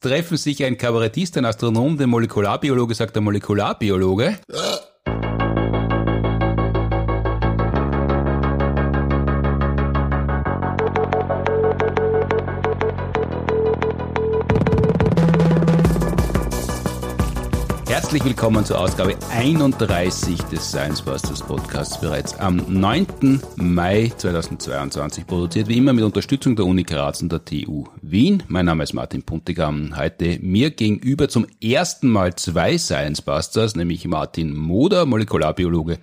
treffen sich ein Kabarettist, ein Astronom, der Molekularbiologe, sagt der Molekularbiologe. Herzlich willkommen zur Ausgabe 31 des Science Busters Podcasts, bereits am 9. Mai 2022, produziert wie immer mit Unterstützung der Uni Graz und der TU Wien. Mein Name ist Martin Puntigam. Heute mir gegenüber zum ersten Mal zwei Science Busters, nämlich Martin Moder, Molekularbiologe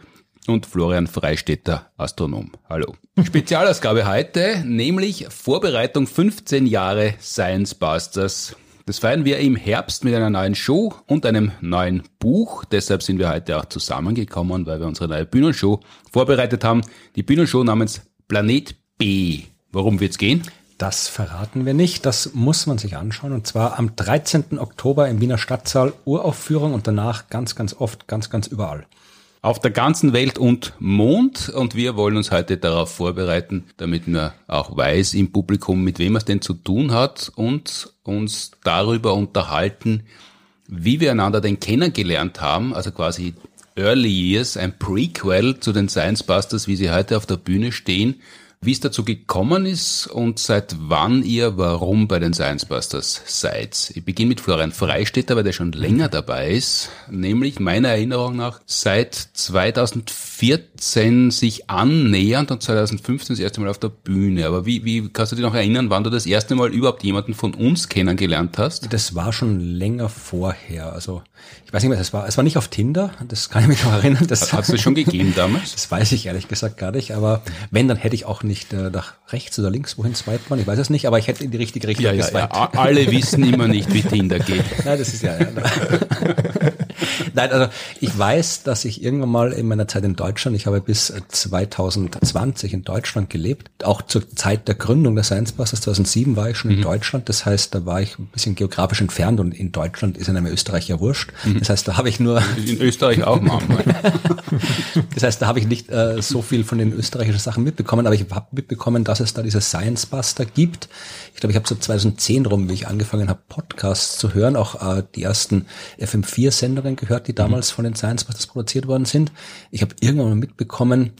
und Florian Freistetter, Astronom. Hallo. Spezialausgabe heute, nämlich Vorbereitung 15 Jahre Science Busters. Das feiern wir im Herbst mit einer neuen Show und einem neuen Buch. Deshalb sind wir heute auch zusammengekommen, weil wir unsere neue Bühnenshow vorbereitet haben. Die Bühnenshow namens Planet B. Worum wird's gehen? Das verraten wir nicht. Das muss man sich anschauen. Und zwar am 13. Oktober im Wiener Stadtsaal Uraufführung und danach ganz, ganz oft, ganz, ganz überall auf der ganzen Welt und Mond. Und wir wollen uns heute darauf vorbereiten, damit man auch weiß im Publikum, mit wem es denn zu tun hat und uns darüber unterhalten, wie wir einander denn kennengelernt haben, also quasi Early Years, ein Prequel zu den Science Busters, wie sie heute auf der Bühne stehen wie es dazu gekommen ist und seit wann ihr warum bei den Science Busters seid. Ich beginne mit Florian Freistetter, weil der schon länger dabei ist, nämlich meiner Erinnerung nach seit 2014 sich annähernd und 2015 das erste Mal auf der Bühne. Aber wie, wie kannst du dich noch erinnern, wann du das erste Mal überhaupt jemanden von uns kennengelernt hast? Das war schon länger vorher. Also ich weiß nicht mehr, es war, es war nicht auf Tinder, das kann ich mich noch erinnern. Das hat es schon gegeben damals? Das weiß ich ehrlich gesagt gar nicht, aber wenn, dann hätte ich auch nicht äh, nach rechts oder links, wohin swipet man, ich weiß es nicht, aber ich hätte in die richtige Richtung ja, ja, ja, alle wissen immer nicht, wie Tinder geht. Nein, das ist ja, ja. Nein, also ich weiß, dass ich irgendwann mal in meiner Zeit in Deutschland, ich habe bis 2020 in Deutschland gelebt, auch zur Zeit der Gründung der Science Busters 2007 war ich schon mhm. in Deutschland, das heißt, da war ich ein bisschen geografisch entfernt und in Deutschland ist einem Österreich ja wurscht. Mhm. Das heißt, da habe ich nur... In Österreich auch manchmal. das heißt, da habe ich nicht äh, so viel von den österreichischen Sachen mitbekommen, aber ich habe mitbekommen, dass es da diese Science Buster gibt. Ich glaube, ich habe so 2010 rum, wie ich angefangen habe, Podcasts zu hören, auch äh, die ersten FM4-Sendungen gehört, die damals mhm. von den Science Busters produziert worden sind. Ich habe irgendwann mal mitbekommen,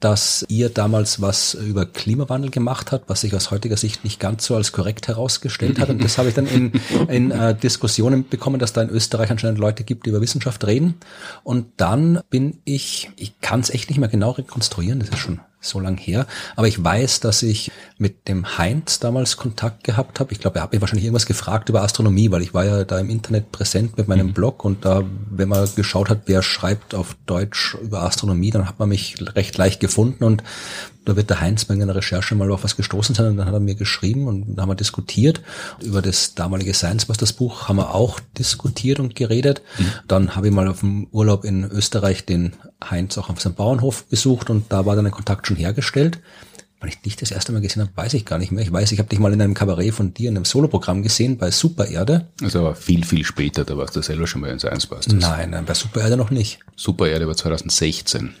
dass ihr damals was über Klimawandel gemacht habt, was sich aus heutiger Sicht nicht ganz so als korrekt herausgestellt hat. Und das habe ich dann in, in äh, Diskussionen bekommen, dass da in Österreich anscheinend Leute gibt, die über Wissenschaft reden. Und dann bin ich, ich kann es echt nicht mehr genau rekonstruieren, das ist schon so lang her. Aber ich weiß, dass ich mit dem Heinz damals Kontakt gehabt habe. Ich glaube, er hat mich wahrscheinlich irgendwas gefragt über Astronomie, weil ich war ja da im Internet präsent mit meinem mhm. Blog und da, wenn man geschaut hat, wer schreibt auf Deutsch über Astronomie, dann hat man mich recht leicht gefunden und da wird der Heinz bei einer Recherche mal auf was gestoßen sein und dann hat er mir geschrieben und dann haben wir diskutiert. Über das damalige Science was das Buch haben wir auch diskutiert und geredet. Mhm. Dann habe ich mal auf dem Urlaub in Österreich den Heinz auch auf seinem Bauernhof besucht und da war dann ein Kontakt schon hergestellt. Wann ich dich das erste Mal gesehen habe, weiß ich gar nicht mehr. Ich weiß, ich habe dich mal in einem Kabarett von dir in einem Soloprogramm gesehen bei Super Erde. Also aber viel, viel später, da warst du selber schon mal in Science Busters. Nein, nein, bei Super Erde noch nicht. Super Erde war 2016.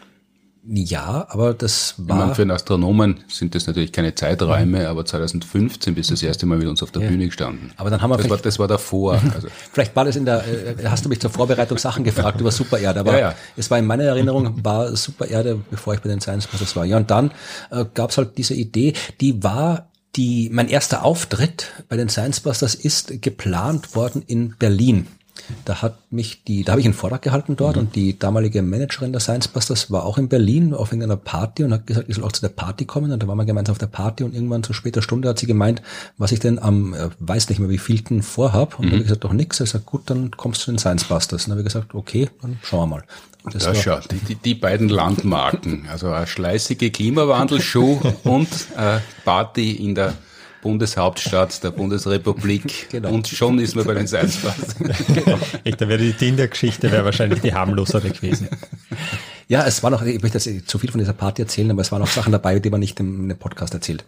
Ja, aber das war. Meine, für einen Astronomen sind das natürlich keine Zeiträume, mhm. aber 2015 bist du das erste Mal mit uns auf der ja. Bühne gestanden. Aber dann haben wir das war, das war davor. Also. vielleicht war das in der, äh, hast du mich zur Vorbereitung Sachen gefragt über Super Erde, aber ja, ja. es war in meiner Erinnerung, war Super Erde, bevor ich bei den Science Busters war. Ja, und dann äh, gab es halt diese Idee, die war die, mein erster Auftritt bei den Science Busters ist geplant worden in Berlin. Da hat mich die, da habe ich einen Vortrag gehalten dort mhm. und die damalige Managerin der Science Busters war auch in Berlin auf irgendeiner Party und hat gesagt, ich soll auch zu der Party kommen und da waren wir gemeinsam auf der Party und irgendwann zu später Stunde hat sie gemeint, was ich denn am, äh, weiß nicht mehr wie vielten vorhab und mhm. dann habe ich gesagt, doch nix. Er sagt, gut, dann kommst du zu den Science Busters. Und dann habe ich gesagt, okay, dann schauen wir mal. Das ja, schau, die, die, die beiden Landmarken, also eine schleißige Klimawandelshow und äh, Party in der Bundeshauptstadt der Bundesrepublik genau. und schon ist man bei den Science genau. Echt, da wäre die Tinder-Geschichte wäre wahrscheinlich die harmlosere gewesen. Ja, es war noch, ich möchte jetzt zu viel von dieser Party erzählen, aber es waren noch Sachen dabei, die man nicht im, im Podcast erzählt.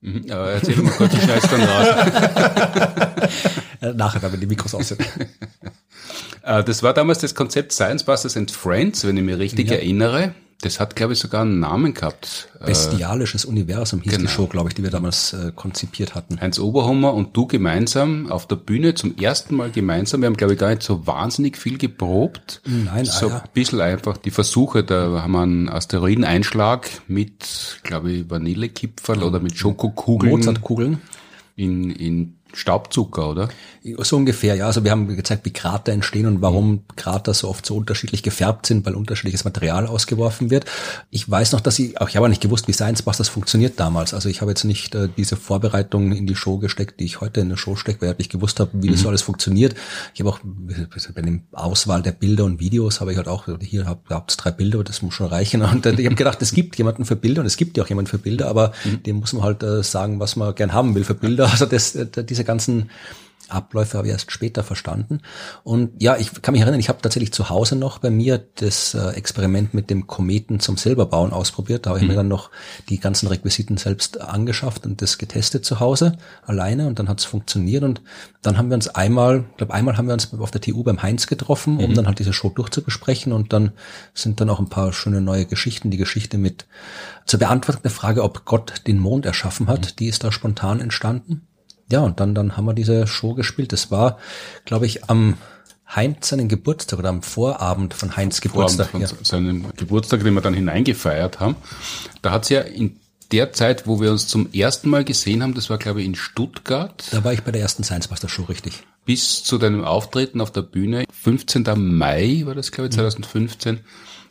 Mhm, aber erzähl mal kurz, ich schneid's dann raus. Nachher, wenn die Mikros aus sind. Äh, das war damals das Konzept Science Busters and Friends, wenn ich mich richtig ja. erinnere. Das hat, glaube ich, sogar einen Namen gehabt. Äh, Bestialisches Universum hieß genau. die Show, glaube ich, die wir damals äh, konzipiert hatten. Heinz Oberhummer und du gemeinsam auf der Bühne zum ersten Mal gemeinsam. Wir haben, glaube ich, gar nicht so wahnsinnig viel geprobt. Nein, So ah, ja. ein bisschen einfach die Versuche. Da haben wir einen Asteroideneinschlag mit, glaube ich, Vanillekipferl oder mit Schokokugeln. Mozartkugeln. In, in Staubzucker, oder? So ungefähr, ja. Also wir haben gezeigt, wie Krater entstehen und warum Krater so oft so unterschiedlich gefärbt sind, weil unterschiedliches Material ausgeworfen wird. Ich weiß noch, dass ich, auch ich habe nicht gewusst, wie Science Busters funktioniert damals. Also ich habe jetzt nicht äh, diese Vorbereitungen in die Show gesteckt, die ich heute in der Show stecke, weil ich nicht gewusst habe, wie mhm. das so alles funktioniert. Ich habe auch bei der Auswahl der Bilder und Videos habe ich halt auch, hier habt es drei Bilder, das muss schon reichen. Und ich habe gedacht, es gibt jemanden für Bilder und es gibt ja auch jemanden für Bilder, aber mhm. dem muss man halt äh, sagen, was man gern haben will für Bilder. Also das, äh, diese ganzen Abläufe habe ich erst später verstanden. Und ja, ich kann mich erinnern, ich habe tatsächlich zu Hause noch bei mir das äh, Experiment mit dem Kometen zum selberbauen ausprobiert. Da habe ich mhm. mir dann noch die ganzen Requisiten selbst angeschafft und das getestet zu Hause alleine und dann hat es funktioniert. Und dann haben wir uns einmal, ich glaube einmal haben wir uns auf der TU beim Heinz getroffen, um mhm. dann halt diese Show durchzubesprechen. Und dann sind dann auch ein paar schöne neue Geschichten. Die Geschichte mit zur Beantwortung der Frage, ob Gott den Mond erschaffen hat, mhm. die ist da spontan entstanden ja, und dann, dann haben wir diese Show gespielt. Das war, glaube ich, am Heinz seinen Geburtstag oder am Vorabend von Heinz Geburtstag. Vorabend von ja. seinem Geburtstag, den wir dann hineingefeiert haben. Da hat es ja in der Zeit, wo wir uns zum ersten Mal gesehen haben, das war glaube ich in Stuttgart. Da war ich bei der ersten Science Buster Show, richtig. Bis zu deinem Auftreten auf der Bühne, 15. Mai war das glaube ich, 2015, mhm.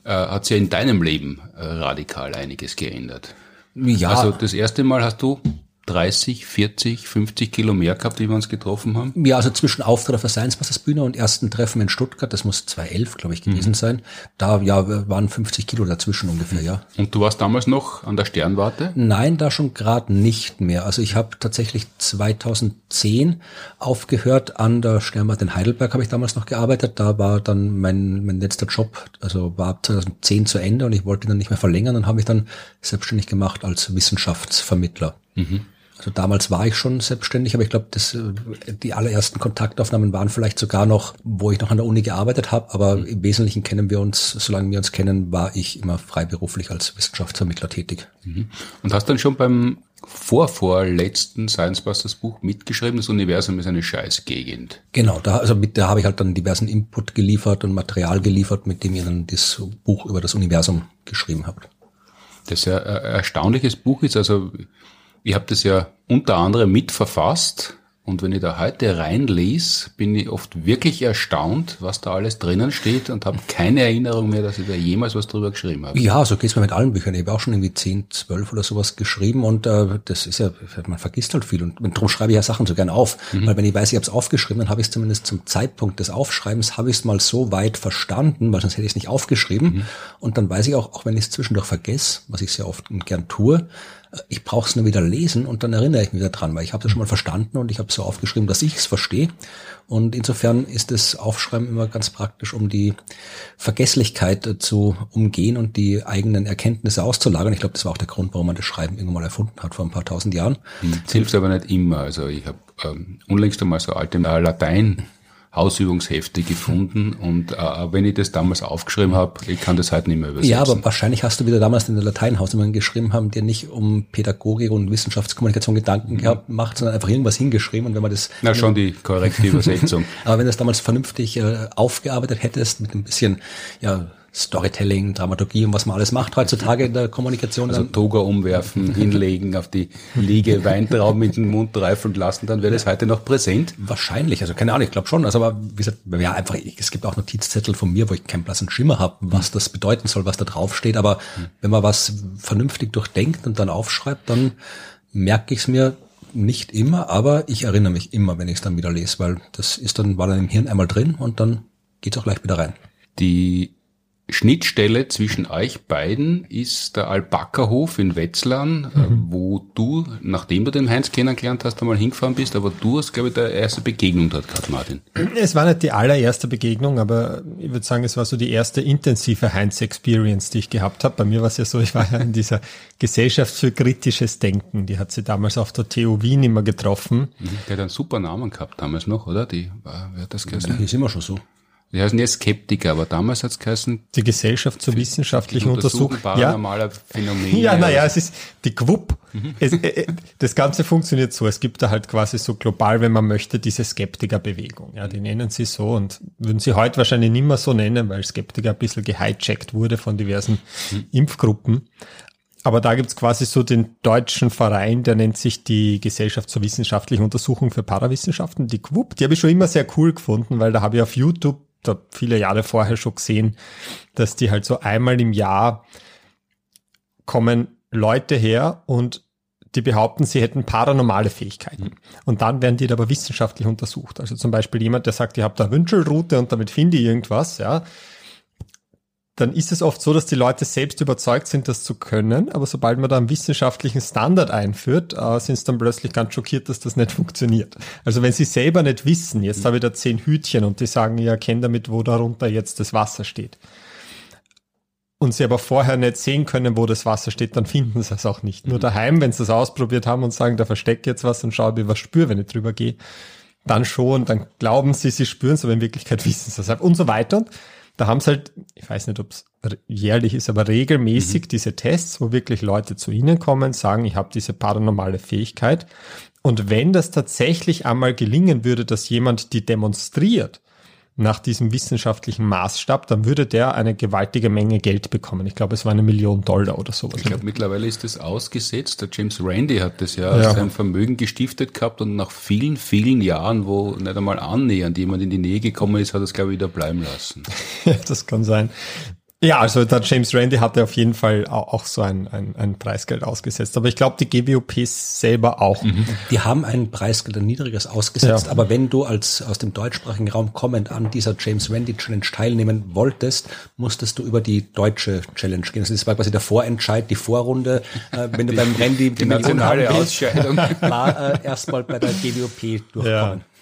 äh, hat sich ja in deinem Leben äh, radikal einiges geändert. Ja. Also das erste Mal hast du 30, 40, 50 Kilo mehr gehabt, die wir uns getroffen haben? Ja, also zwischen Auftritt auf der Science Masters Bühne und ersten Treffen in Stuttgart, das muss 2011, glaube ich, gewesen mhm. sein. Da ja waren 50 Kilo dazwischen ungefähr, ja. Und du warst damals noch an der Sternwarte? Nein, da schon gerade nicht mehr. Also ich habe tatsächlich 2010 aufgehört an der Sternwarte in Heidelberg, habe ich damals noch gearbeitet. Da war dann mein, mein letzter Job, also war 2010 zu Ende und ich wollte ihn dann nicht mehr verlängern und habe mich dann selbstständig gemacht als Wissenschaftsvermittler. Mhm. Also damals war ich schon selbstständig, aber ich glaube, äh, die allerersten Kontaktaufnahmen waren vielleicht sogar noch, wo ich noch an der Uni gearbeitet habe, aber mhm. im Wesentlichen kennen wir uns, solange wir uns kennen, war ich immer freiberuflich als Wissenschaftsvermittler tätig. Mhm. Und hast dann schon beim vorvorletzten Science Busters Buch mitgeschrieben, das Universum ist eine Scheißgegend. Genau, da, also mit, da habe ich halt dann diversen Input geliefert und Material geliefert, mit dem ihr dann das Buch über das Universum geschrieben habt. Das ja ein erstaunliches Buch ist, also ich habe das ja unter anderem mitverfasst und wenn ich da heute reinlese, bin ich oft wirklich erstaunt, was da alles drinnen steht und habe keine Erinnerung mehr, dass ich da jemals was drüber geschrieben habe. Ja, so geht's mir mit allen Büchern. Ich habe auch schon irgendwie 10, 12 oder sowas geschrieben und äh, das ist ja, man vergisst halt viel und darum schreibe ich ja Sachen so gern auf. Mhm. Weil wenn ich weiß, ich habe es aufgeschrieben, dann habe ich es zumindest zum Zeitpunkt des Aufschreibens, habe ich es mal so weit verstanden, weil sonst hätte ich es nicht aufgeschrieben. Mhm. Und dann weiß ich auch, auch wenn ich es zwischendurch vergesse, was ich sehr oft und gern tue, ich brauche es nur wieder lesen und dann erinnere ich mich wieder dran, weil ich habe das schon mal verstanden und ich habe so aufgeschrieben, dass ich es verstehe. Und insofern ist das Aufschreiben immer ganz praktisch, um die Vergesslichkeit äh, zu umgehen und die eigenen Erkenntnisse auszulagern. Ich glaube, das war auch der Grund, warum man das Schreiben irgendwann mal erfunden hat vor ein paar tausend Jahren. Das hilft aber nicht immer. Also ich habe ähm, unlängst einmal so alte Latein Hausübungshefte gefunden und äh, wenn ich das damals aufgeschrieben habe, ich kann das halt nicht mehr übersetzen. Ja, aber wahrscheinlich hast du wieder damals in der Lateinhausnummern geschrieben haben, dir nicht um Pädagogik und Wissenschaftskommunikation Gedanken mhm. gehabt macht, sondern einfach irgendwas hingeschrieben und wenn man das... Na schon die korrekte Übersetzung. aber wenn du das damals vernünftig äh, aufgearbeitet hättest mit ein bisschen, ja, Storytelling, Dramaturgie und was man alles macht heutzutage in der Kommunikation. Also Toga umwerfen, hinlegen, auf die Liege Weintrauben mit dem Mund treifeln lassen, dann wäre das heute noch präsent. Wahrscheinlich, also keine Ahnung, ich glaube schon. Also aber wie gesagt, ja einfach, es gibt auch Notizzettel von mir, wo ich keinen blassen Schimmer habe, was das bedeuten soll, was da drauf steht. Aber wenn man was vernünftig durchdenkt und dann aufschreibt, dann merke ich es mir nicht immer, aber ich erinnere mich immer, wenn ich es dann wieder lese, weil das ist dann, war dann im Hirn einmal drin und dann geht es auch gleich wieder rein. Die Schnittstelle zwischen euch beiden ist der Alpaka-Hof in Wetzlar, äh, mhm. wo du, nachdem du den Heinz kennengelernt hast, einmal hingefahren bist, aber du hast, glaube ich, der erste Begegnung dort gehabt, Martin. Es war nicht die allererste Begegnung, aber ich würde sagen, es war so die erste intensive Heinz-Experience, die ich gehabt habe. Bei mir war es ja so, ich war ja in dieser Gesellschaft für kritisches Denken, die hat sie damals auf der TU Wien immer getroffen. Mhm. Der hat einen super Namen gehabt damals noch, oder? Die war, wer hat das geheißen? Die ist immer schon so. Die heißen jetzt Skeptiker, aber damals hat es geheißen. Die Gesellschaft zur wissenschaftlichen Untersuchung. Paranormaler ja. Phänomene. Ja, naja, es ist die GWUP. Mhm. Es, äh, das Ganze funktioniert so. Es gibt da halt quasi so global, wenn man möchte, diese Skeptikerbewegung. Ja, die nennen sie so und würden sie heute wahrscheinlich nicht mehr so nennen, weil Skeptiker ein bisschen gehijackt wurde von diversen mhm. Impfgruppen. Aber da gibt's quasi so den deutschen Verein, der nennt sich die Gesellschaft zur wissenschaftlichen Untersuchung für Parawissenschaften, die QWUP. Die habe ich schon immer sehr cool gefunden, weil da habe ich auf YouTube da viele Jahre vorher schon gesehen, dass die halt so einmal im Jahr kommen Leute her und die behaupten, sie hätten paranormale Fähigkeiten. Mhm. Und dann werden die aber wissenschaftlich untersucht. Also zum Beispiel jemand, der sagt, ich habe da Wünschelroute und damit finde ich irgendwas, ja dann ist es oft so, dass die Leute selbst überzeugt sind, das zu können, aber sobald man da einen wissenschaftlichen Standard einführt, äh, sind sie dann plötzlich ganz schockiert, dass das nicht funktioniert. Also wenn sie selber nicht wissen, jetzt mhm. habe ich da zehn Hütchen und die sagen, ja, kenn damit, wo darunter jetzt das Wasser steht. Und sie aber vorher nicht sehen können, wo das Wasser steht, dann finden sie es auch nicht. Mhm. Nur daheim, wenn sie es ausprobiert haben und sagen, da versteckt jetzt was und schau, ob ich was spüre, wenn ich drüber gehe, dann schon, dann glauben sie, sie spüren es, aber in Wirklichkeit wissen sie es und so weiter. Und da haben sie halt, ich weiß nicht, ob es jährlich ist, aber regelmäßig mhm. diese Tests, wo wirklich Leute zu ihnen kommen, sagen, ich habe diese paranormale Fähigkeit. Und wenn das tatsächlich einmal gelingen würde, dass jemand die demonstriert, nach diesem wissenschaftlichen Maßstab, dann würde der eine gewaltige Menge Geld bekommen. Ich glaube, es war eine Million Dollar oder sowas. Ich glaube, mittlerweile ist das ausgesetzt. Der James Randy hat das ja, ja. sein Vermögen gestiftet gehabt und nach vielen, vielen Jahren, wo nicht einmal annähernd jemand in die Nähe gekommen ist, hat es, glaube ich, wieder bleiben lassen. ja, das kann sein. Ja, also der James Randy hatte auf jeden Fall auch so ein, ein, ein Preisgeld ausgesetzt. Aber ich glaube, die GWOPs selber auch. Mhm. Die haben ein Preisgeld, ein niedriges ausgesetzt. Ja. Aber wenn du als aus dem deutschsprachigen Raum kommend an dieser James Randy Challenge teilnehmen wolltest, musstest du über die deutsche Challenge gehen. Das war quasi der Vorentscheid, die Vorrunde. Äh, wenn du beim Randy die, die nationale Ausscheidung war äh, erstmal bei der GWOP durchkommen. Ja.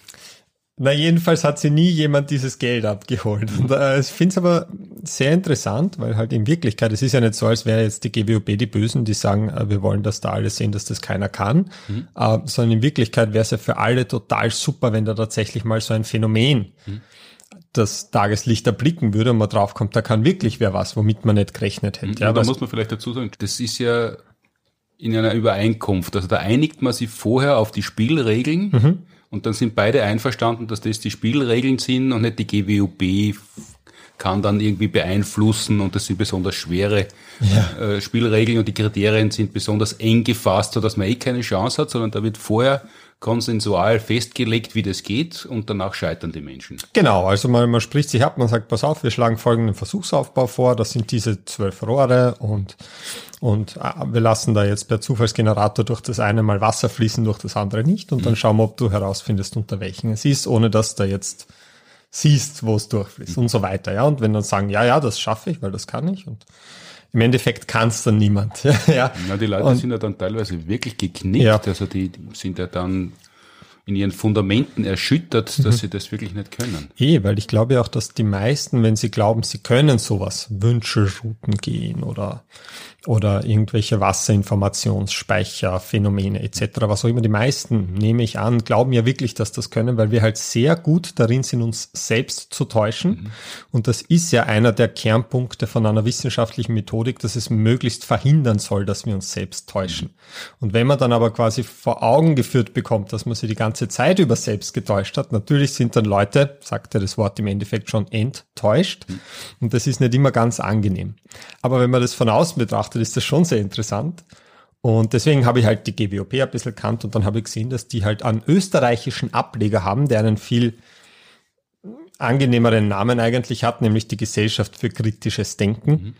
Na, jedenfalls hat sie nie jemand dieses Geld abgeholt. Und äh, ich finde es aber sehr interessant, weil halt in Wirklichkeit, es ist ja nicht so, als wäre jetzt die GWOB die Bösen, die sagen, äh, wir wollen, dass da alle sehen, dass das keiner kann, mhm. äh, sondern in Wirklichkeit wäre es ja für alle total super, wenn da tatsächlich mal so ein Phänomen mhm. das Tageslicht erblicken würde und man draufkommt, da kann wirklich wer was, womit man nicht gerechnet hätte. Mhm. Ja, da muss man vielleicht dazu sagen, das ist ja in einer Übereinkunft. Also da einigt man sich vorher auf die Spielregeln mhm. Und dann sind beide einverstanden, dass das die Spielregeln sind und nicht die GWUB kann dann irgendwie beeinflussen und das sind besonders schwere ja. äh, Spielregeln und die Kriterien sind besonders eng gefasst, sodass man eh keine Chance hat, sondern da wird vorher konsensual festgelegt, wie das geht und danach scheitern die Menschen. Genau, also man, man spricht sich ab, man sagt, pass auf, wir schlagen folgenden Versuchsaufbau vor, das sind diese zwölf Rohre und, und äh, wir lassen da jetzt per Zufallsgenerator durch das eine mal Wasser fließen, durch das andere nicht und dann mhm. schauen wir, ob du herausfindest, unter welchen es ist, ohne dass da jetzt siehst, wo es durchfließt und so weiter. Ja, und wenn dann sagen, ja, ja, das schaffe ich, weil das kann ich und im Endeffekt kann es dann niemand. ja. ja, die Leute und, sind ja dann teilweise wirklich geknickt. Ja. Also die sind ja dann in ihren Fundamenten erschüttert, dass mhm. sie das wirklich nicht können. Eh, weil ich glaube auch, dass die meisten, wenn sie glauben, sie können sowas, Wünschelrouten gehen oder oder irgendwelche Wasserinformationsspeicher, Phänomene etc., was auch immer die meisten, nehme ich an, glauben ja wirklich, dass das können, weil wir halt sehr gut darin sind, uns selbst zu täuschen. Mhm. Und das ist ja einer der Kernpunkte von einer wissenschaftlichen Methodik, dass es möglichst verhindern soll, dass wir uns selbst täuschen. Mhm. Und wenn man dann aber quasi vor Augen geführt bekommt, dass man sich die ganze Zeit über selbst getäuscht hat, natürlich sind dann Leute, sagt ja das Wort im Endeffekt schon, enttäuscht. Mhm. Und das ist nicht immer ganz angenehm. Aber wenn man das von außen betrachtet, betrachtet, ist das schon sehr interessant. Und deswegen habe ich halt die GWOP ein bisschen kannt und dann habe ich gesehen, dass die halt einen österreichischen Ableger haben, der einen viel angenehmeren Namen eigentlich hat, nämlich die Gesellschaft für kritisches Denken. Mhm.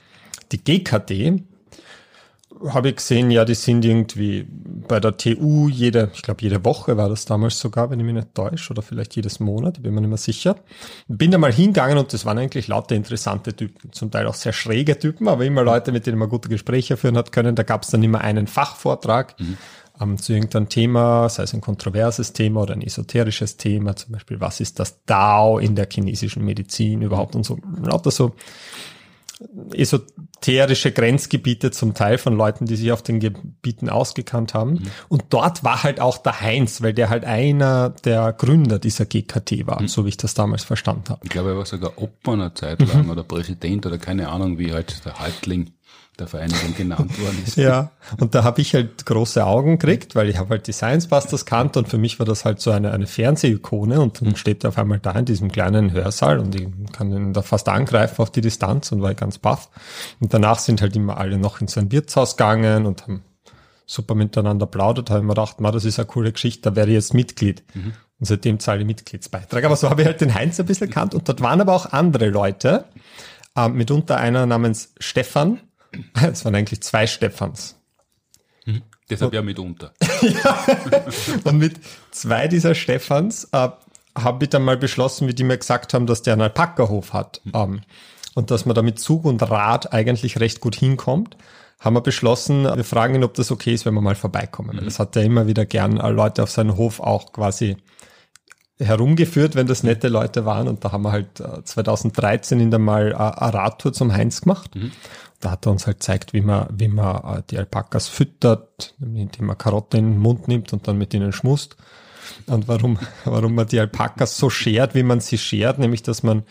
Die GKD, habe ich gesehen, ja, die sind irgendwie bei der TU jede, ich glaube jede Woche war das damals sogar, wenn ich mich nicht täusche, oder vielleicht jedes Monat, ich bin mir nicht mehr sicher. Bin da mal hingegangen und das waren eigentlich lauter interessante Typen, zum Teil auch sehr schräge Typen, aber immer Leute, mit denen man gute Gespräche führen hat können. Da gab es dann immer einen Fachvortrag mhm. ähm, zu irgendeinem Thema, sei es ein kontroverses Thema oder ein esoterisches Thema, zum Beispiel, was ist das Dao in der chinesischen Medizin überhaupt und so, lauter so esoterische Grenzgebiete zum Teil von Leuten, die sich auf den Gebieten ausgekannt haben. Mhm. Und dort war halt auch der Heinz, weil der halt einer der Gründer dieser GKT war, mhm. so wie ich das damals verstanden habe. Ich glaube, er war sogar Opfer eine Zeit lang mhm. oder Präsident oder keine Ahnung, wie halt der Häuptling der Vereinigung genannt worden ist. Ja, und da habe ich halt große Augen gekriegt, weil ich habe halt die Science Busters kannt und für mich war das halt so eine, eine Fernsehikone und dann steht er auf einmal da in diesem kleinen Hörsaal und ich kann ihn da fast angreifen auf die Distanz und war ganz baff. Und danach sind halt immer alle noch in sein Wirtshaus gegangen und haben super miteinander plaudert, habe ich mir gedacht, das ist eine coole Geschichte, da wäre ich jetzt Mitglied. Mhm. Und seitdem zahle ich Mitgliedsbeitrag. Aber so habe ich halt den Heinz ein bisschen kannt und dort waren aber auch andere Leute, äh, mitunter einer namens Stefan, es waren eigentlich zwei Stephans. Mhm. Deshalb und, ja mitunter. ja. Und mit zwei dieser Stephans äh, habe ich dann mal beschlossen, wie die mir gesagt haben, dass der einen Alpaka-Hof hat. Mhm. Ähm, und dass man da mit Zug und Rad eigentlich recht gut hinkommt, haben wir beschlossen, wir fragen ihn, ob das okay ist, wenn wir mal vorbeikommen. Mhm. Das hat er immer wieder gern äh, Leute auf seinen Hof auch quasi herumgeführt, wenn das nette Leute waren. Und da haben wir halt 2013 äh, in der mal äh, eine Radtour zum Heinz gemacht. Mhm da hat er uns halt gezeigt, wie man, wie man äh, die Alpakas füttert, indem man Karotten in den Mund nimmt und dann mit ihnen schmust. Und warum, warum man die Alpakas so schert, wie man sie schert, nämlich dass man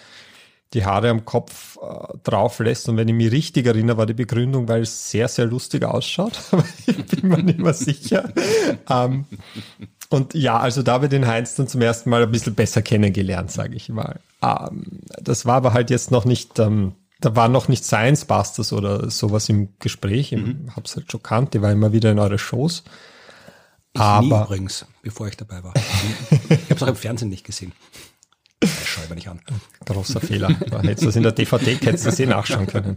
die Haare am Kopf äh, drauf lässt. Und wenn ich mich richtig erinnere, war die Begründung, weil es sehr, sehr lustig ausschaut. Aber ich bin mir nicht mehr sicher. ähm, und ja, also da habe ich den Heinz dann zum ersten Mal ein bisschen besser kennengelernt, sage ich mal. Ähm, das war aber halt jetzt noch nicht ähm, da war noch nicht Science Busters oder sowas im Gespräch. Ich mhm. hab's halt schon kannt, die war immer wieder in eure Shows. Ich aber übrigens, bevor ich dabei war. ich habe es auch im Fernsehen nicht gesehen. Schau ich nicht an. Großer Fehler. Da hättest du das in der DVD hättest du das eh nachschauen können.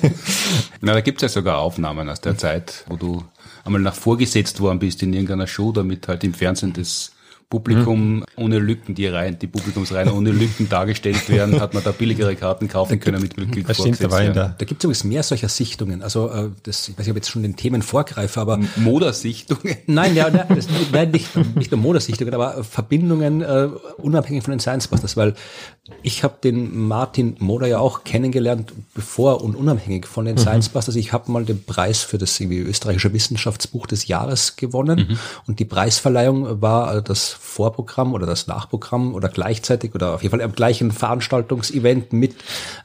Na, da gibt's ja sogar Aufnahmen aus der Zeit, wo du einmal nach vorgesetzt worden bist in irgendeiner Show, damit halt im Fernsehen das Publikum mhm. ohne Lücken, die Reihen, die Publikumsreihen ohne Lücken dargestellt werden, hat man da billigere Karten kaufen können mit Glück. Das stimmt, da, ja. da, gibt es übrigens mehr solcher Sichtungen. Also äh, das, ich weiß nicht, ob ich jetzt schon den Themen vorgreife, aber Modersichtungen? Nein, ja, nein, das, nein nicht, nicht nur Modersichtungen, aber Verbindungen äh, unabhängig von den Science Busters, weil ich habe den Martin Moder ja auch kennengelernt, bevor und unabhängig von den mhm. Science Busters. Ich habe mal den Preis für das österreichische Wissenschaftsbuch des Jahres gewonnen mhm. und die Preisverleihung war das Vorprogramm oder das Nachprogramm oder gleichzeitig oder auf jeden Fall am gleichen Veranstaltungsevent mit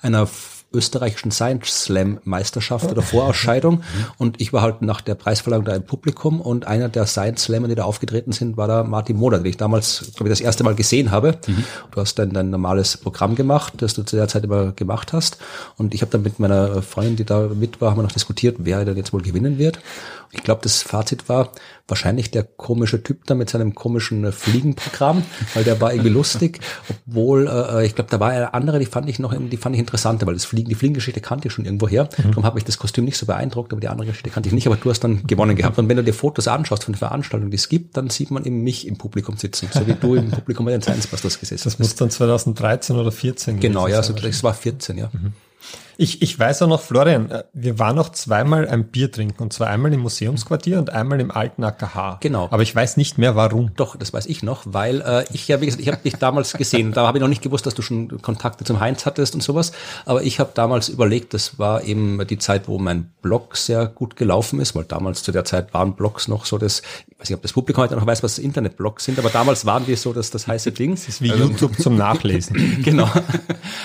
einer österreichischen Science Slam Meisterschaft oder Vorausscheidung. Und ich war halt nach der Preisverleihung da im Publikum und einer der Science Slammer, die da aufgetreten sind, war da Martin Moder, den ich damals, glaube ich, das erste Mal gesehen habe. Mhm. Du hast dann dein normales Programm gemacht, das du zu der Zeit immer gemacht hast. Und ich habe dann mit meiner Freundin, die da mit war, haben wir noch diskutiert, wer denn jetzt wohl gewinnen wird. Ich glaube, das Fazit war wahrscheinlich der komische Typ da mit seinem komischen äh, Fliegenprogramm, weil der war irgendwie lustig, obwohl äh, ich glaube, da war eine andere, die fand ich noch, die fand ich interessanter, weil das Fliegen, die Fliegengeschichte kannte ich schon irgendwo her. Mhm. Darum habe ich das Kostüm nicht so beeindruckt, aber die andere Geschichte kannte ich nicht. Aber du hast dann gewonnen gehabt. Und wenn du dir Fotos anschaust von der Veranstaltung, die es gibt, dann sieht man eben mich im Publikum sitzen, so wie du im Publikum bei den Science Busters gesessen Das muss dann 2013 oder 14 Genau, ja, also das war 14, ja. Mhm. Ich, ich weiß auch noch, Florian, äh, wir waren noch zweimal ein Bier trinken und zwar einmal im Museumsquartier und einmal im alten AKH. Genau. Aber ich weiß nicht mehr warum. Doch, das weiß ich noch, weil äh, ich ja, wie gesagt, ich habe dich damals gesehen. Da habe ich noch nicht gewusst, dass du schon Kontakte zum Heinz hattest und sowas. Aber ich habe damals überlegt, das war eben die Zeit, wo mein Blog sehr gut gelaufen ist, weil damals zu der Zeit waren Blogs noch so das, ich weiß nicht, ob das Publikum heute noch weiß, was Internetblogs sind, aber damals waren die so das, das heiße Ding. Das ist wie also, YouTube zum Nachlesen. genau.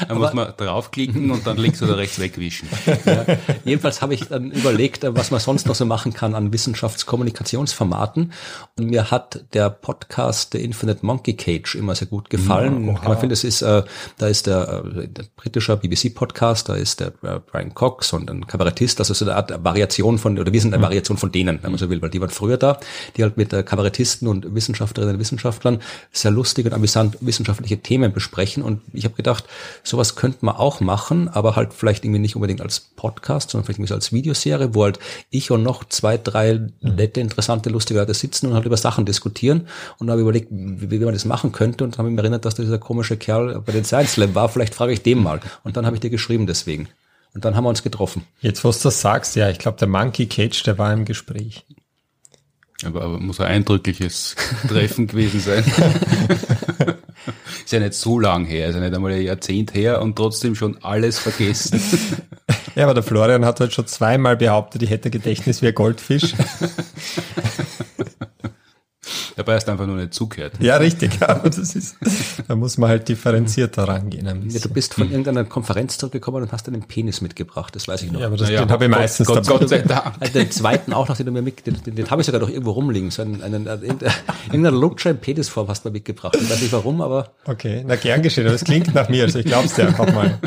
Da muss man draufklicken und dann links oder rechts wegwischen. Ja, jedenfalls habe ich dann überlegt, was man sonst noch so machen kann an Wissenschaftskommunikationsformaten. Und mir hat der Podcast The Infinite Monkey Cage immer sehr gut gefallen. Ja, Man findet, es ist, äh, da ist der, äh, der britischer BBC-Podcast, da ist der äh, Brian Cox und ein Kabarettist, also so eine Art Variation von, oder wir sind eine mhm. Variation von denen, wenn man so will, weil die waren früher da, die halt mit äh, Kabarettisten und Wissenschaftlerinnen und Wissenschaftlern sehr lustig und amüsant wissenschaftliche Themen besprechen. Und ich habe gedacht, sowas könnte man auch machen, aber halt vielleicht irgendwie nicht unbedingt als Podcast, sondern vielleicht als Videoserie, wo halt ich und noch zwei, drei nette, interessante, lustige Leute sitzen und halt über Sachen diskutieren. Und da habe ich überlegt, wie, wie man das machen könnte und habe mich erinnert, dass dieser komische Kerl bei den Science Lab war. Vielleicht frage ich dem mal. Und dann habe ich dir geschrieben deswegen. Und dann haben wir uns getroffen. Jetzt, was du das sagst, ja, ich glaube, der Monkey Cage, der war im Gespräch. Aber, aber muss ein eindrückliches Treffen gewesen sein. ist ja nicht so lang her, ist ja nicht einmal ein Jahrzehnt her und trotzdem schon alles vergessen. Ja, aber der Florian hat halt schon zweimal behauptet, ich hätte Gedächtnis wie ein Goldfisch. Dabei hast du einfach nur nicht zugehört. Ja, richtig, aber das ist, da muss man halt differenzierter rangehen. Ein Ja, du bist von irgendeiner Konferenz zurückgekommen und hast einen Penis mitgebracht, das weiß ich noch. Ja, aber das, Naja, den habe ich meistens Gott, dabei. Gott sei Dank. Also den zweiten auch noch, den du mir mit, den, den, den habe ich sogar noch irgendwo rumliegen. So einen, einen, einen, irgendein Lutscher in Penisform hast du mir mitgebracht. Ich weiß nicht warum, aber Okay, na gern geschehen, aber das klingt nach mir, also ich glaub's dir einfach mal.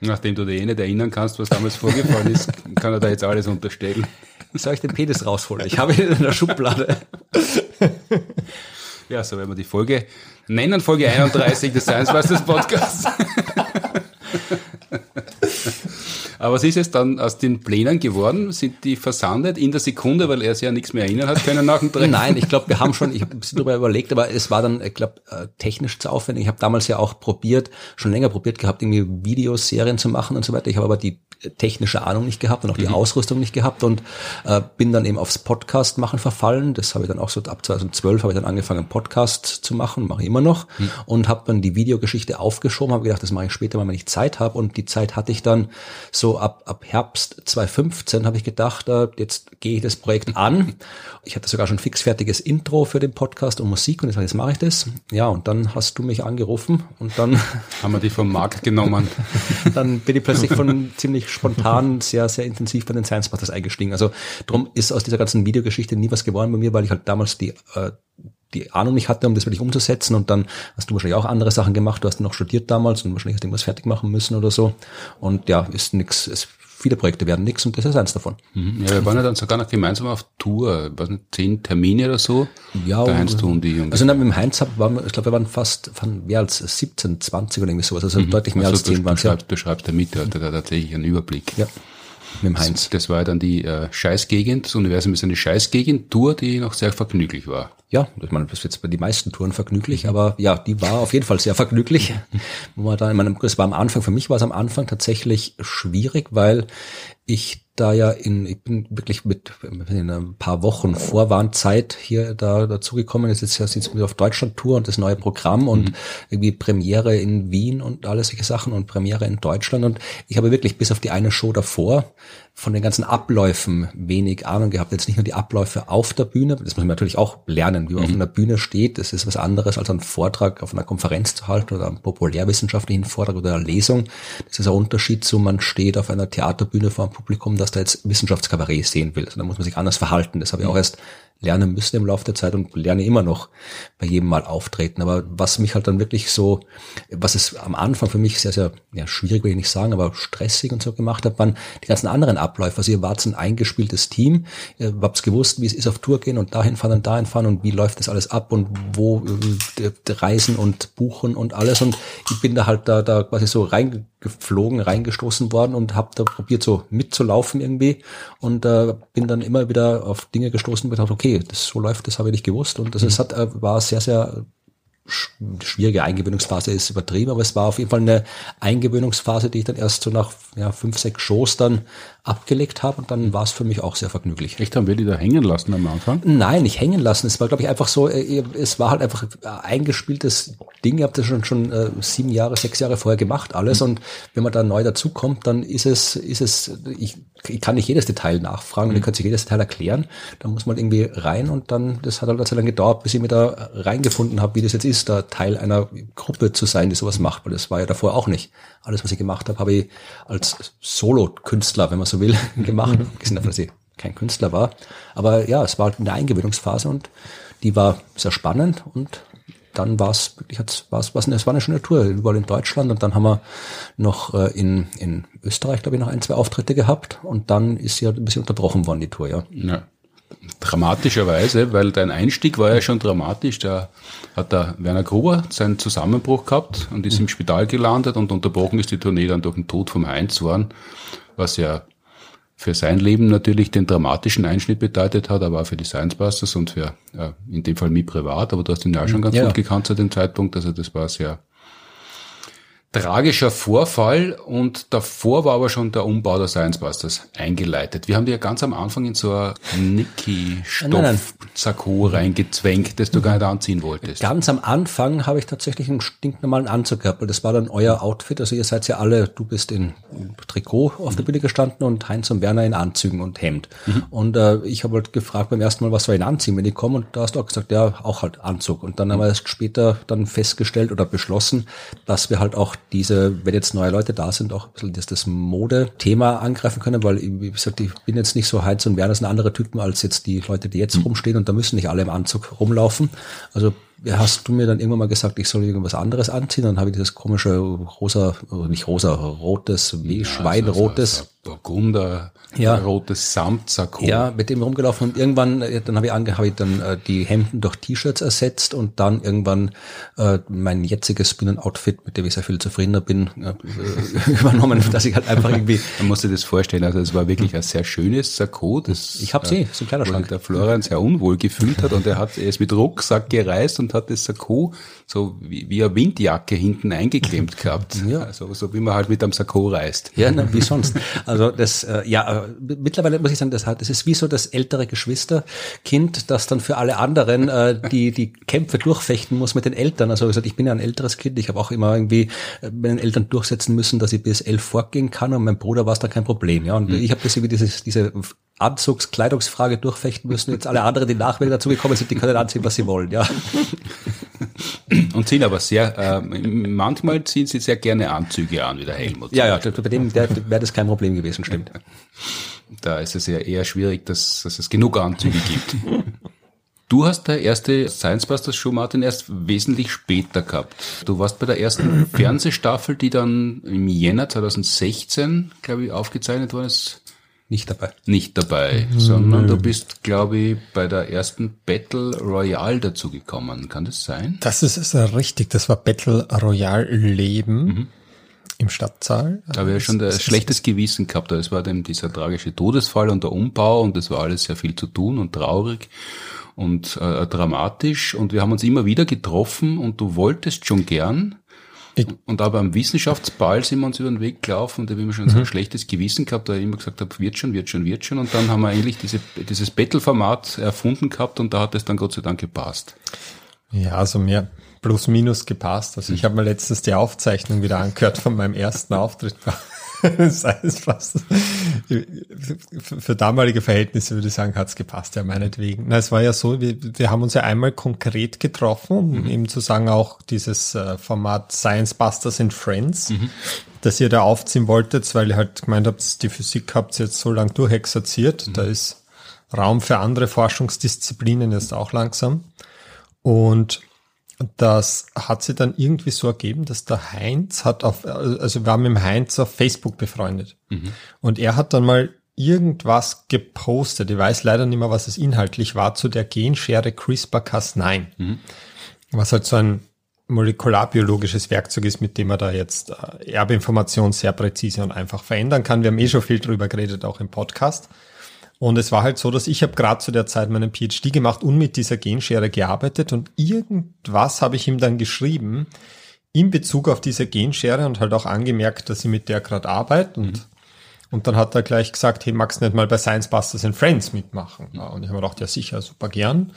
Nachdem du dich eh nicht erinnern kannst, was damals vorgefallen ist, kann er da jetzt alles unterstellen. Soll ich den Penis rausholen? Ich habe ihn in der Schublade. Ja, so werden wir die Folge nennen, Folge 31 des Science Masters Podcasts. Aber was ist es dann aus den Plänen geworden? Sind die versandet in der Sekunde, weil er sich ja nichts mehr erinnern hat können nach dem Treffen? Nein, ich glaube, wir haben schon, ich habe ein bisschen darüber überlegt, aber es war dann, ich glaube, äh, technisch zu aufwendig. Ich habe damals ja auch probiert, schon länger probiert gehabt, irgendwie Videoserien zu machen und so weiter. Ich habe aber die äh, technische Ahnung nicht gehabt und auch die Ausrüstung nicht gehabt und äh, bin dann eben aufs Podcast machen verfallen. Das habe ich dann auch so ab 2012 habe ich dann angefangen Podcast zu machen, mache ich immer noch und habe dann die Videogeschichte aufgeschoben, habe gedacht, das mache ich später mal, wenn ich Zeit habe und die Zeit hatte ich dann so ab ab Herbst 2015 habe ich gedacht, äh, jetzt gehe ich das Projekt an. Ich hatte sogar schon fixfertiges Intro für den Podcast und Musik und jetzt, jetzt mache ich das. Ja, und dann hast du mich angerufen und dann Haben wir die vom Markt genommen. dann bin ich plötzlich von ziemlich spontan sehr, sehr intensiv bei den Science Masters eingestiegen. Also drum ist aus dieser ganzen Videogeschichte nie was geworden bei mir, weil ich halt damals die, äh, die Ahnung nicht hatte, um das wirklich umzusetzen. Und dann hast du wahrscheinlich auch andere Sachen gemacht. Du hast noch studiert damals und wahrscheinlich hast du irgendwas fertig machen müssen oder so. Und ja, ist nix, viele Projekte werden nix und das ist eins davon. Mhm. Ja, wir waren ja dann sogar noch gemeinsam auf Tour, was nicht, zehn Termine oder so. Ja, der Heinz, du und ich. Also mit dem Heinz waren wir, ich glaube, wir waren fast von mehr als 17, 20 oder irgendwie sowas. Also deutlich mehr also als du, 10 du, waren ja. schreibst, du schreibst da mit, hat da tatsächlich einen Überblick. Ja, mit dem Heinz. Das war ja dann die äh, Scheißgegend. Das Universum ist eine Scheißgegend-Tour, die noch sehr vergnüglich war. Ja, ich meine, das ist jetzt bei den meisten Touren vergnüglich, aber ja, die war auf jeden Fall sehr vergnüglich. Wo man da, ich meine, es war am Anfang, für mich war es am Anfang tatsächlich schwierig, weil ich da ja in, ich bin wirklich mit in ein paar Wochen Vorwarnzeit hier da dazugekommen. Jetzt ist ja jetzt auf Deutschland-Tour und das neue Programm und irgendwie Premiere in Wien und alles solche Sachen und Premiere in Deutschland. Und ich habe wirklich bis auf die eine Show davor von den ganzen Abläufen wenig Ahnung gehabt. Jetzt nicht nur die Abläufe auf der Bühne, das muss man natürlich auch lernen, wie man auf einer Bühne steht. Das ist was anderes als einen Vortrag auf einer Konferenz zu halten oder einen populärwissenschaftlichen Vortrag oder eine Lesung. Das ist ein Unterschied zu, man steht auf einer Theaterbühne vor einem Publikum, das da jetzt Wissenschaftskabarett sehen will. Also da muss man sich anders verhalten. Das habe ich auch erst lernen müssen im Laufe der Zeit und lerne immer noch bei jedem Mal auftreten. Aber was mich halt dann wirklich so, was es am Anfang für mich sehr, sehr ja, schwierig, will ich nicht sagen, aber stressig und so gemacht hat, waren die ganzen anderen Abläufe. Also ihr wart ein eingespieltes Team, ihr habt gewusst, wie es ist auf Tour gehen und dahin fahren und dahin fahren und wie läuft das alles ab und wo äh, reisen und buchen und alles. Und ich bin da halt da, da quasi so reingeflogen, reingestoßen worden und habe da probiert so mitzulaufen irgendwie und äh, bin dann immer wieder auf Dinge gestoßen und gedacht, okay, das so läuft, das habe ich nicht gewusst und das ist, hat, äh, war sehr, sehr sch- schwierige Eingewöhnungsphase ist übertrieben, aber es war auf jeden Fall eine Eingewöhnungsphase, die ich dann erst so nach ja, fünf, sechs Shows dann abgelegt habe und dann war es für mich auch sehr vergnüglich. Echt, haben wir die da hängen lassen am Anfang? Nein, nicht hängen lassen. Es war, glaube ich, einfach so, äh, es war halt einfach ein eingespieltes Ding. Ihr habt das schon, schon äh, sieben Jahre, sechs Jahre vorher gemacht, alles. Und wenn man da neu dazukommt, dann ist es, ist es, ich, ich kann nicht jedes Detail nachfragen und ihr könnt sich jedes Detail erklären. Da muss man irgendwie rein und dann, das hat halt eine Zeit lang gedauert, bis ich mir da reingefunden habe, wie das jetzt ist, da Teil einer Gruppe zu sein, die sowas macht, weil das war ja davor auch nicht. Alles, was ich gemacht habe, habe ich als Solo-Künstler, wenn man so will, gemacht. Gesehen davon, dass ich kein Künstler war. Aber ja, es war halt eine Eingewöhnungsphase und die war sehr spannend und dann war es wirklich, war's, war's, es war eine schöne Tour, überall in Deutschland und dann haben wir noch äh, in, in Österreich, glaube ich, noch ein, zwei Auftritte gehabt und dann ist sie halt ein bisschen unterbrochen worden, die Tour, ja. Ja. Dramatischerweise, weil dein Einstieg war ja schon dramatisch. Da hat der Werner Gruber seinen Zusammenbruch gehabt und ist im Spital gelandet und unterbrochen ist die Tournee dann durch den Tod vom Heinz waren, was ja für sein Leben natürlich den dramatischen Einschnitt bedeutet hat, aber auch für die Science Busters und für, äh, in dem Fall mich privat, aber du hast ihn ja auch schon ganz Ja. gut gekannt zu dem Zeitpunkt, also das war sehr tragischer Vorfall und davor war aber schon der Umbau der Science Busters eingeleitet. Wir haben dir ja ganz am Anfang in so ein Niki-Stoff-Sakko reingezwängt, das du gar nicht anziehen wolltest. Ganz am Anfang habe ich tatsächlich einen stinknormalen Anzug gehabt, weil das war dann euer Outfit. Also ihr seid ja alle, du bist in Trikot auf der Bühne gestanden und Heinz und Werner in Anzügen und Hemd. Mhm. Und äh, ich habe halt gefragt beim ersten Mal, was soll ich anziehen, wenn ich komme? Und da hast du auch gesagt, ja, auch halt Anzug. Und dann haben wir erst später dann festgestellt oder beschlossen, dass wir halt auch diese, wenn jetzt neue Leute da sind, auch ein bisschen das, das Mode-Thema angreifen können, weil, wie gesagt, ich bin jetzt nicht so Heinz und Werner sind andere Typen als jetzt die Leute, die jetzt mhm. rumstehen und da müssen nicht alle im Anzug rumlaufen. Also hast du mir dann irgendwann mal gesagt, ich soll irgendwas anderes anziehen, dann habe ich dieses komische rosa, nicht rosa, rotes, wie ja, Schweinrotes. Burgunder, ja. rotes Samtsakko. Ja, mit dem rumgelaufen und irgendwann, dann habe ich, ange, hab ich dann äh, die Hemden durch T-Shirts ersetzt und dann irgendwann äh, mein jetziges Bühnenoutfit, mit dem ich sehr viel zufriedener bin, äh, übernommen, dass ich halt einfach irgendwie... Man muss sich das vorstellen, also es war wirklich ein sehr schönes Sakko. Das, ich habe sie, äh, so ein Kleiderschrank. der Florian sehr unwohl gefühlt hat und er hat ist mit Rucksack gereist und hat das Sakko so wie, wie eine Windjacke hinten eingeklemmt gehabt. Ja. Also so wie man halt mit einem Sakko reist. Ja, na, wie sonst. Also das, äh, ja, äh, mittlerweile muss ich sagen, das, hat, das ist wie so das ältere Geschwisterkind, das dann für alle anderen äh, die die Kämpfe durchfechten muss mit den Eltern. Also wie gesagt, ich bin ja ein älteres Kind, ich habe auch immer irgendwie äh, meinen Eltern durchsetzen müssen, dass ich bis elf fortgehen kann und mein Bruder war es da kein Problem. Ja, und mhm. ich habe das irgendwie dieses, diese Anzugs-, Kleidungsfrage durchfechten müssen. Jetzt alle anderen, die nachwählen dazu gekommen sind, die können anziehen, was sie wollen, ja. Und ziehen aber sehr, äh, manchmal ziehen sie sehr gerne Anzüge an, wie der Helmut. Ja, ja, bei dem wäre das kein Problem gewesen, stimmt. Da ist es ja eher schwierig, dass, dass es genug Anzüge gibt. Du hast der erste Science Busters Show, Martin, erst wesentlich später gehabt. Du warst bei der ersten Fernsehstaffel, die dann im Jänner 2016, glaube ich, aufgezeichnet worden ist nicht dabei. Nicht dabei, mhm. sondern du bist, glaube ich, bei der ersten Battle Royale dazu gekommen. Kann das sein? Das ist, ist richtig. Das war Battle Royale Leben. Mhm. Im Stadtsaal. Da habe ich ja schon ein schlechtes Gewissen gehabt. Es war dann dieser tragische Todesfall und der Umbau und es war alles sehr viel zu tun und traurig und äh, dramatisch und wir haben uns immer wieder getroffen und du wolltest schon gern ich und aber am Wissenschaftsball sind wir uns über den Weg gelaufen und da habe ich mir schon mhm. so ein mhm. schlechtes Gewissen gehabt, da ich immer gesagt habe, wird schon, wird schon, wird schon. Und dann haben wir eigentlich diese, dieses Battle-Format erfunden gehabt und da hat es dann Gott sei Dank gepasst. Ja, also mehr plus minus gepasst. Also ich habe mir letztens die Aufzeichnung wieder angehört von meinem ersten Auftritt sei es fast. Für damalige Verhältnisse würde ich sagen, hat es gepasst, ja, meinetwegen. Na, es war ja so, wir, wir haben uns ja einmal konkret getroffen, um mhm. eben zu sagen, auch dieses äh, Format Science Busters and Friends, mhm. dass ihr da aufziehen wolltet, weil ihr halt gemeint habt, die Physik habt ihr jetzt so lang durchexerziert. Mhm. Da ist Raum für andere Forschungsdisziplinen jetzt auch langsam. Und das hat sie dann irgendwie so ergeben, dass der Heinz hat auf, also wir haben mit dem Heinz auf Facebook befreundet. Mhm. Und er hat dann mal irgendwas gepostet. Ich weiß leider nicht mehr, was es inhaltlich war, zu der Genschere CRISPR-Cas9. Mhm. Was halt so ein molekularbiologisches Werkzeug ist, mit dem man da jetzt äh, Erbinformation sehr präzise und einfach verändern kann. Wir haben eh schon viel drüber geredet, auch im Podcast. Und es war halt so, dass ich habe gerade zu der Zeit meinen PhD gemacht und mit dieser Genschere gearbeitet und irgendwas habe ich ihm dann geschrieben in Bezug auf diese Genschere und halt auch angemerkt, dass ich mit der gerade arbeite und mhm. Und dann hat er gleich gesagt, hey, magst du nicht mal bei Science Busters and Friends mitmachen? Ja, und ich habe mir gedacht, ja sicher, super gern.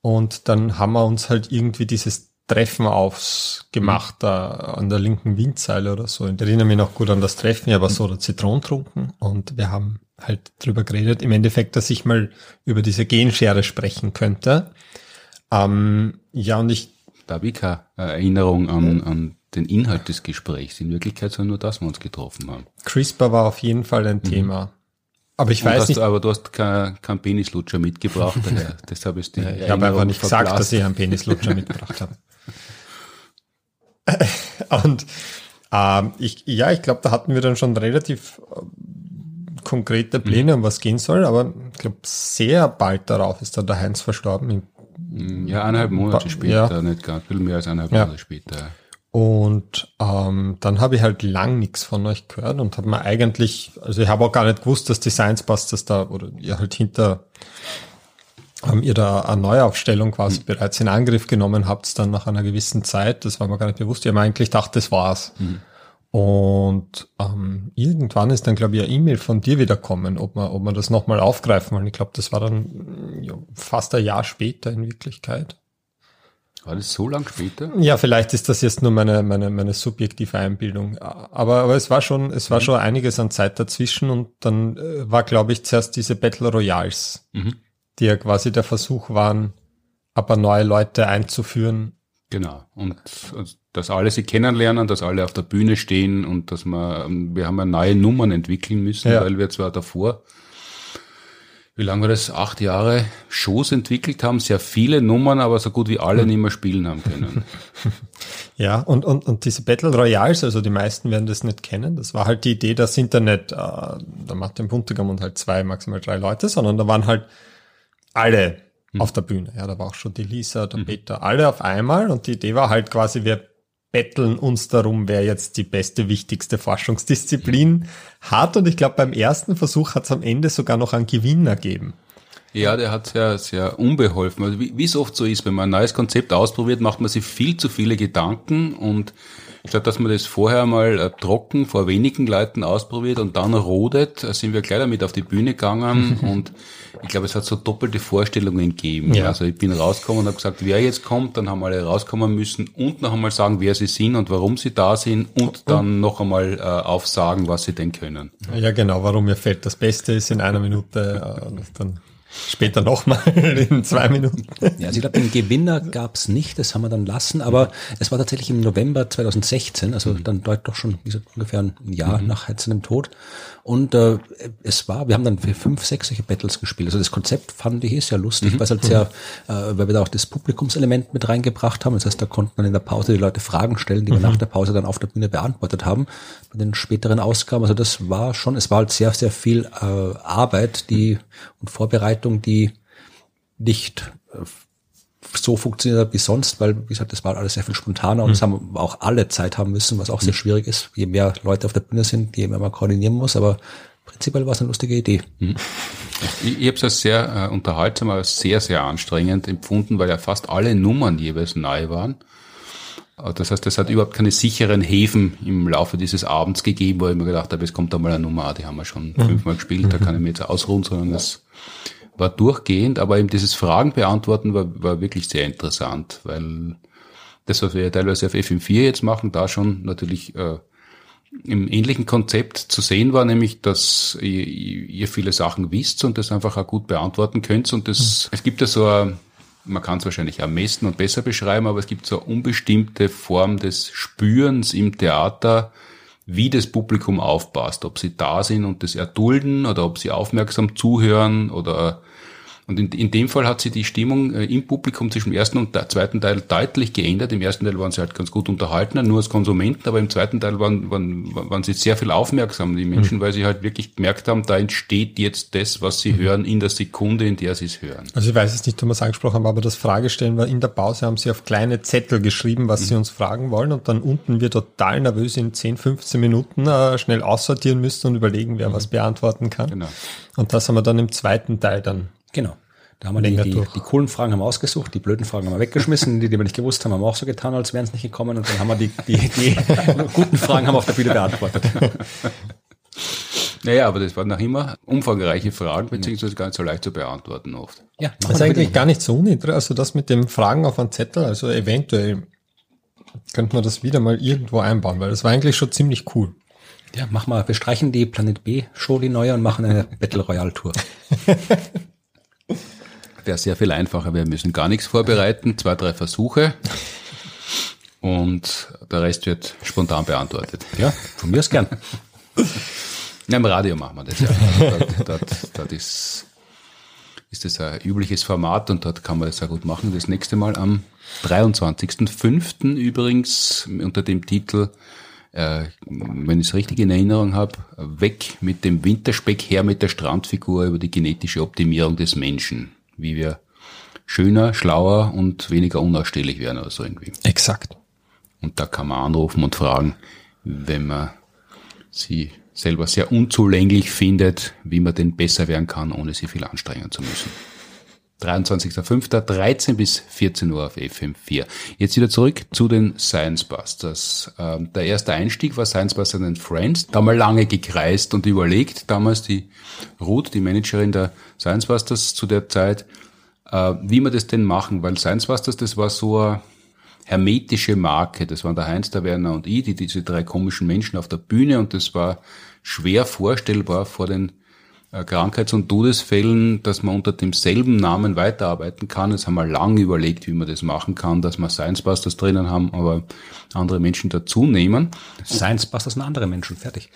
Und dann haben wir uns halt irgendwie dieses Treffen aufgemacht, mhm. da an der linken Windseile oder so. Ich erinnere mich noch gut an das Treffen, ich habe so der Zitronen trunken und wir haben halt drüber geredet, im Endeffekt, dass ich mal über diese Genschere sprechen könnte. Ähm, ja, und ich. Da habe ich keine Erinnerung an, an den Inhalt des Gesprächs. In Wirklichkeit sondern nur, dass wir uns getroffen haben. CRISPR war auf jeden Fall ein mhm. Thema. Aber ich weiß nicht. Du, aber du hast keinen kein Penislutscher mitgebracht, daher, deshalb ist die ja, Ich habe einfach nicht verblasst. gesagt, dass ich einen Penislutscher mitgebracht habe. und ähm, ich, ja, ich glaube, da hatten wir dann schon relativ konkrete Pläne, um was gehen soll, aber ich glaube, sehr bald darauf ist dann der Heinz verstorben. Mm, ja, eineinhalb Monate später, ja. nicht ganz, bisschen mehr als eineinhalb ja. Monate später. Und ähm, dann habe ich halt lang nichts von euch gehört und habe mir eigentlich, also ich habe auch gar nicht gewusst, dass die Science Busters da oder ihr halt hinter ähm, ihr da eine Neuaufstellung quasi mhm. bereits in Angriff genommen habt, dann nach einer gewissen Zeit. Das war mir gar nicht bewusst. Ich habe eigentlich gedacht, das war's. Mhm. Und ähm, irgendwann ist dann, glaube ich, eine E-Mail von dir wieder kommen, ob man, ob man das nochmal aufgreifen wollen. Ich glaube, das war dann ja, fast ein Jahr später in Wirklichkeit. War das so lang später? Ja, vielleicht ist das jetzt nur meine, meine, meine subjektive Einbildung. Aber, aber es war schon, es war mhm. schon einiges an Zeit dazwischen und dann äh, war, glaube ich, zuerst diese Battle Royals, mhm. die ja quasi der Versuch waren, aber neue Leute einzuführen. Genau. Und dass alle sie kennenlernen, dass alle auf der Bühne stehen und dass man, wir haben ja neue Nummern entwickeln müssen, ja. weil wir zwar davor wie lange wir das, acht Jahre Shows entwickelt haben, sehr viele Nummern, aber so gut wie alle hm. nicht mehr spielen haben können. Ja, und, und, und diese Battle Royals, also die meisten werden das nicht kennen, das war halt die Idee, das Internet, äh, da macht den Buntigam und halt zwei, maximal drei Leute, sondern da waren halt alle hm. auf der Bühne. Ja, da war auch schon die Lisa, der hm. Peter, alle auf einmal und die Idee war halt quasi, wir betteln uns darum, wer jetzt die beste, wichtigste Forschungsdisziplin hat. Und ich glaube, beim ersten Versuch hat es am Ende sogar noch einen Gewinner gegeben. Ja, der hat sehr, sehr unbeholfen. Also wie, wie es oft so ist, wenn man ein neues Konzept ausprobiert, macht man sich viel zu viele Gedanken und statt dass man das vorher mal äh, trocken vor wenigen Leuten ausprobiert und dann rodet, äh, sind wir gleich damit auf die Bühne gegangen und ich glaube, es hat so doppelte Vorstellungen gegeben. Ja. Also ich bin rausgekommen und habe gesagt, wer jetzt kommt, dann haben alle rauskommen müssen und noch einmal sagen, wer sie sind und warum sie da sind und dann noch einmal äh, aufsagen, was sie denn können. Ja, genau, warum mir fällt. Das Beste ist in einer Minute äh, dann Später nochmal in zwei Minuten. Ja, also ich glaube, den Gewinner gab's nicht, das haben wir dann lassen, aber es war tatsächlich im November 2016, also dann doch schon gesagt, ungefähr ein Jahr mhm. nach seinem Tod. Und äh, es war, wir haben dann fünf, sechs solche Battles gespielt. Also das Konzept fand ich eh sehr lustig, mhm. weil es halt sehr, äh, weil wir da auch das Publikumselement mit reingebracht haben. Das heißt, da konnten dann in der Pause die Leute Fragen stellen, die wir mhm. nach der Pause dann auf der Bühne beantwortet haben. Bei den späteren Ausgaben, also das war schon, es war halt sehr, sehr viel äh, Arbeit, die und Vorbereitung, die nicht äh, so funktioniert wie sonst, weil, wie gesagt, das war alles sehr viel spontaner und mhm. es haben auch alle Zeit haben müssen, was auch sehr mhm. schwierig ist. Je mehr Leute auf der Bühne sind, je mehr man koordinieren muss, aber prinzipiell war es eine lustige Idee. Mhm. Ich, ich habe es als sehr äh, unterhaltsam, aber sehr, sehr anstrengend empfunden, weil ja fast alle Nummern jeweils neu waren. Das heißt, es hat überhaupt keine sicheren Häfen im Laufe dieses Abends gegeben, wo ich mir gedacht habe, es kommt einmal eine Nummer, die haben wir schon mhm. fünfmal gespielt, da kann ich mir jetzt ausruhen, sondern es war durchgehend, aber eben dieses Fragen beantworten war, war wirklich sehr interessant, weil das, was wir ja teilweise auf FM4 jetzt machen, da schon natürlich äh, im ähnlichen Konzept zu sehen war, nämlich, dass ihr, ihr viele Sachen wisst und das einfach auch gut beantworten könnt. Und das, mhm. es gibt ja so eine, man kann es wahrscheinlich am besten und besser beschreiben, aber es gibt so eine unbestimmte Form des Spürens im Theater, wie das Publikum aufpasst, ob sie da sind und das erdulden oder ob sie aufmerksam zuhören oder und in, in dem Fall hat sich die Stimmung äh, im Publikum zwischen dem ersten und zweiten Teil deutlich geändert. Im ersten Teil waren sie halt ganz gut unterhalten, nur als Konsumenten, aber im zweiten Teil waren, waren, waren sie sehr viel aufmerksam, die Menschen, mhm. weil sie halt wirklich gemerkt haben, da entsteht jetzt das, was sie mhm. hören, in der Sekunde, in der sie es hören. Also ich weiß es nicht, ob wir es angesprochen haben, aber das Fragestellen war in der Pause, haben sie auf kleine Zettel geschrieben, was mhm. sie uns fragen wollen und dann unten wir total nervös in 10, 15 Minuten äh, schnell aussortieren müssen und überlegen, wer mhm. was beantworten kann. Genau. Und das haben wir dann im zweiten Teil dann Genau. Da haben wir die, die, die, coolen Fragen haben wir ausgesucht, die blöden Fragen haben wir weggeschmissen, die, die wir nicht gewusst haben, haben wir auch so getan, als wären es nicht gekommen und dann haben wir die, die, die guten Fragen haben wir auf der Bühne beantwortet. Naja, aber das waren noch immer umfangreiche Fragen, beziehungsweise gar nicht so leicht zu beantworten oft. Ja, das ist eigentlich gar nicht so uninteressant. Also das mit dem Fragen auf einen Zettel, also eventuell könnte man das wieder mal irgendwo einbauen, weil das war eigentlich schon ziemlich cool. Ja, mach mal, wir streichen die Planet B Show die neue und machen eine Battle Royale Tour. wäre sehr viel einfacher. Wir müssen gar nichts vorbereiten, zwei, drei Versuche und der Rest wird spontan beantwortet. Ja, von mir aus gern. Ja, Im Radio machen wir das ja. Dort, dort, dort ist, ist das ein übliches Format und dort kann man das sehr gut machen. Das nächste Mal am 23.05. übrigens unter dem Titel, äh, wenn ich es richtig in Erinnerung habe, weg mit dem Winterspeck, her mit der Strandfigur über die genetische Optimierung des Menschen wie wir schöner, schlauer und weniger unausstehlich werden oder so irgendwie. Exakt. Und da kann man anrufen und fragen, wenn man sie selber sehr unzulänglich findet, wie man denn besser werden kann, ohne sie viel anstrengen zu müssen. 23.05. 13 bis 14 Uhr auf FM4. Jetzt wieder zurück zu den Science Busters. Ähm, der erste Einstieg war Science Busters and Friends. Da mal lange gekreist und überlegt. Damals die Ruth, die Managerin der Science Busters zu der Zeit, äh, wie wir das denn machen. Weil Science Busters, das war so eine hermetische Marke. Das waren der Heinz, der Werner und ich, die, diese drei komischen Menschen auf der Bühne und das war schwer vorstellbar vor den Krankheits- und Todesfällen, dass man unter demselben Namen weiterarbeiten kann. Jetzt haben wir lange überlegt, wie man das machen kann, dass wir Science Busters drinnen haben, aber andere Menschen dazu nehmen. Science Busters sind andere Menschen, fertig.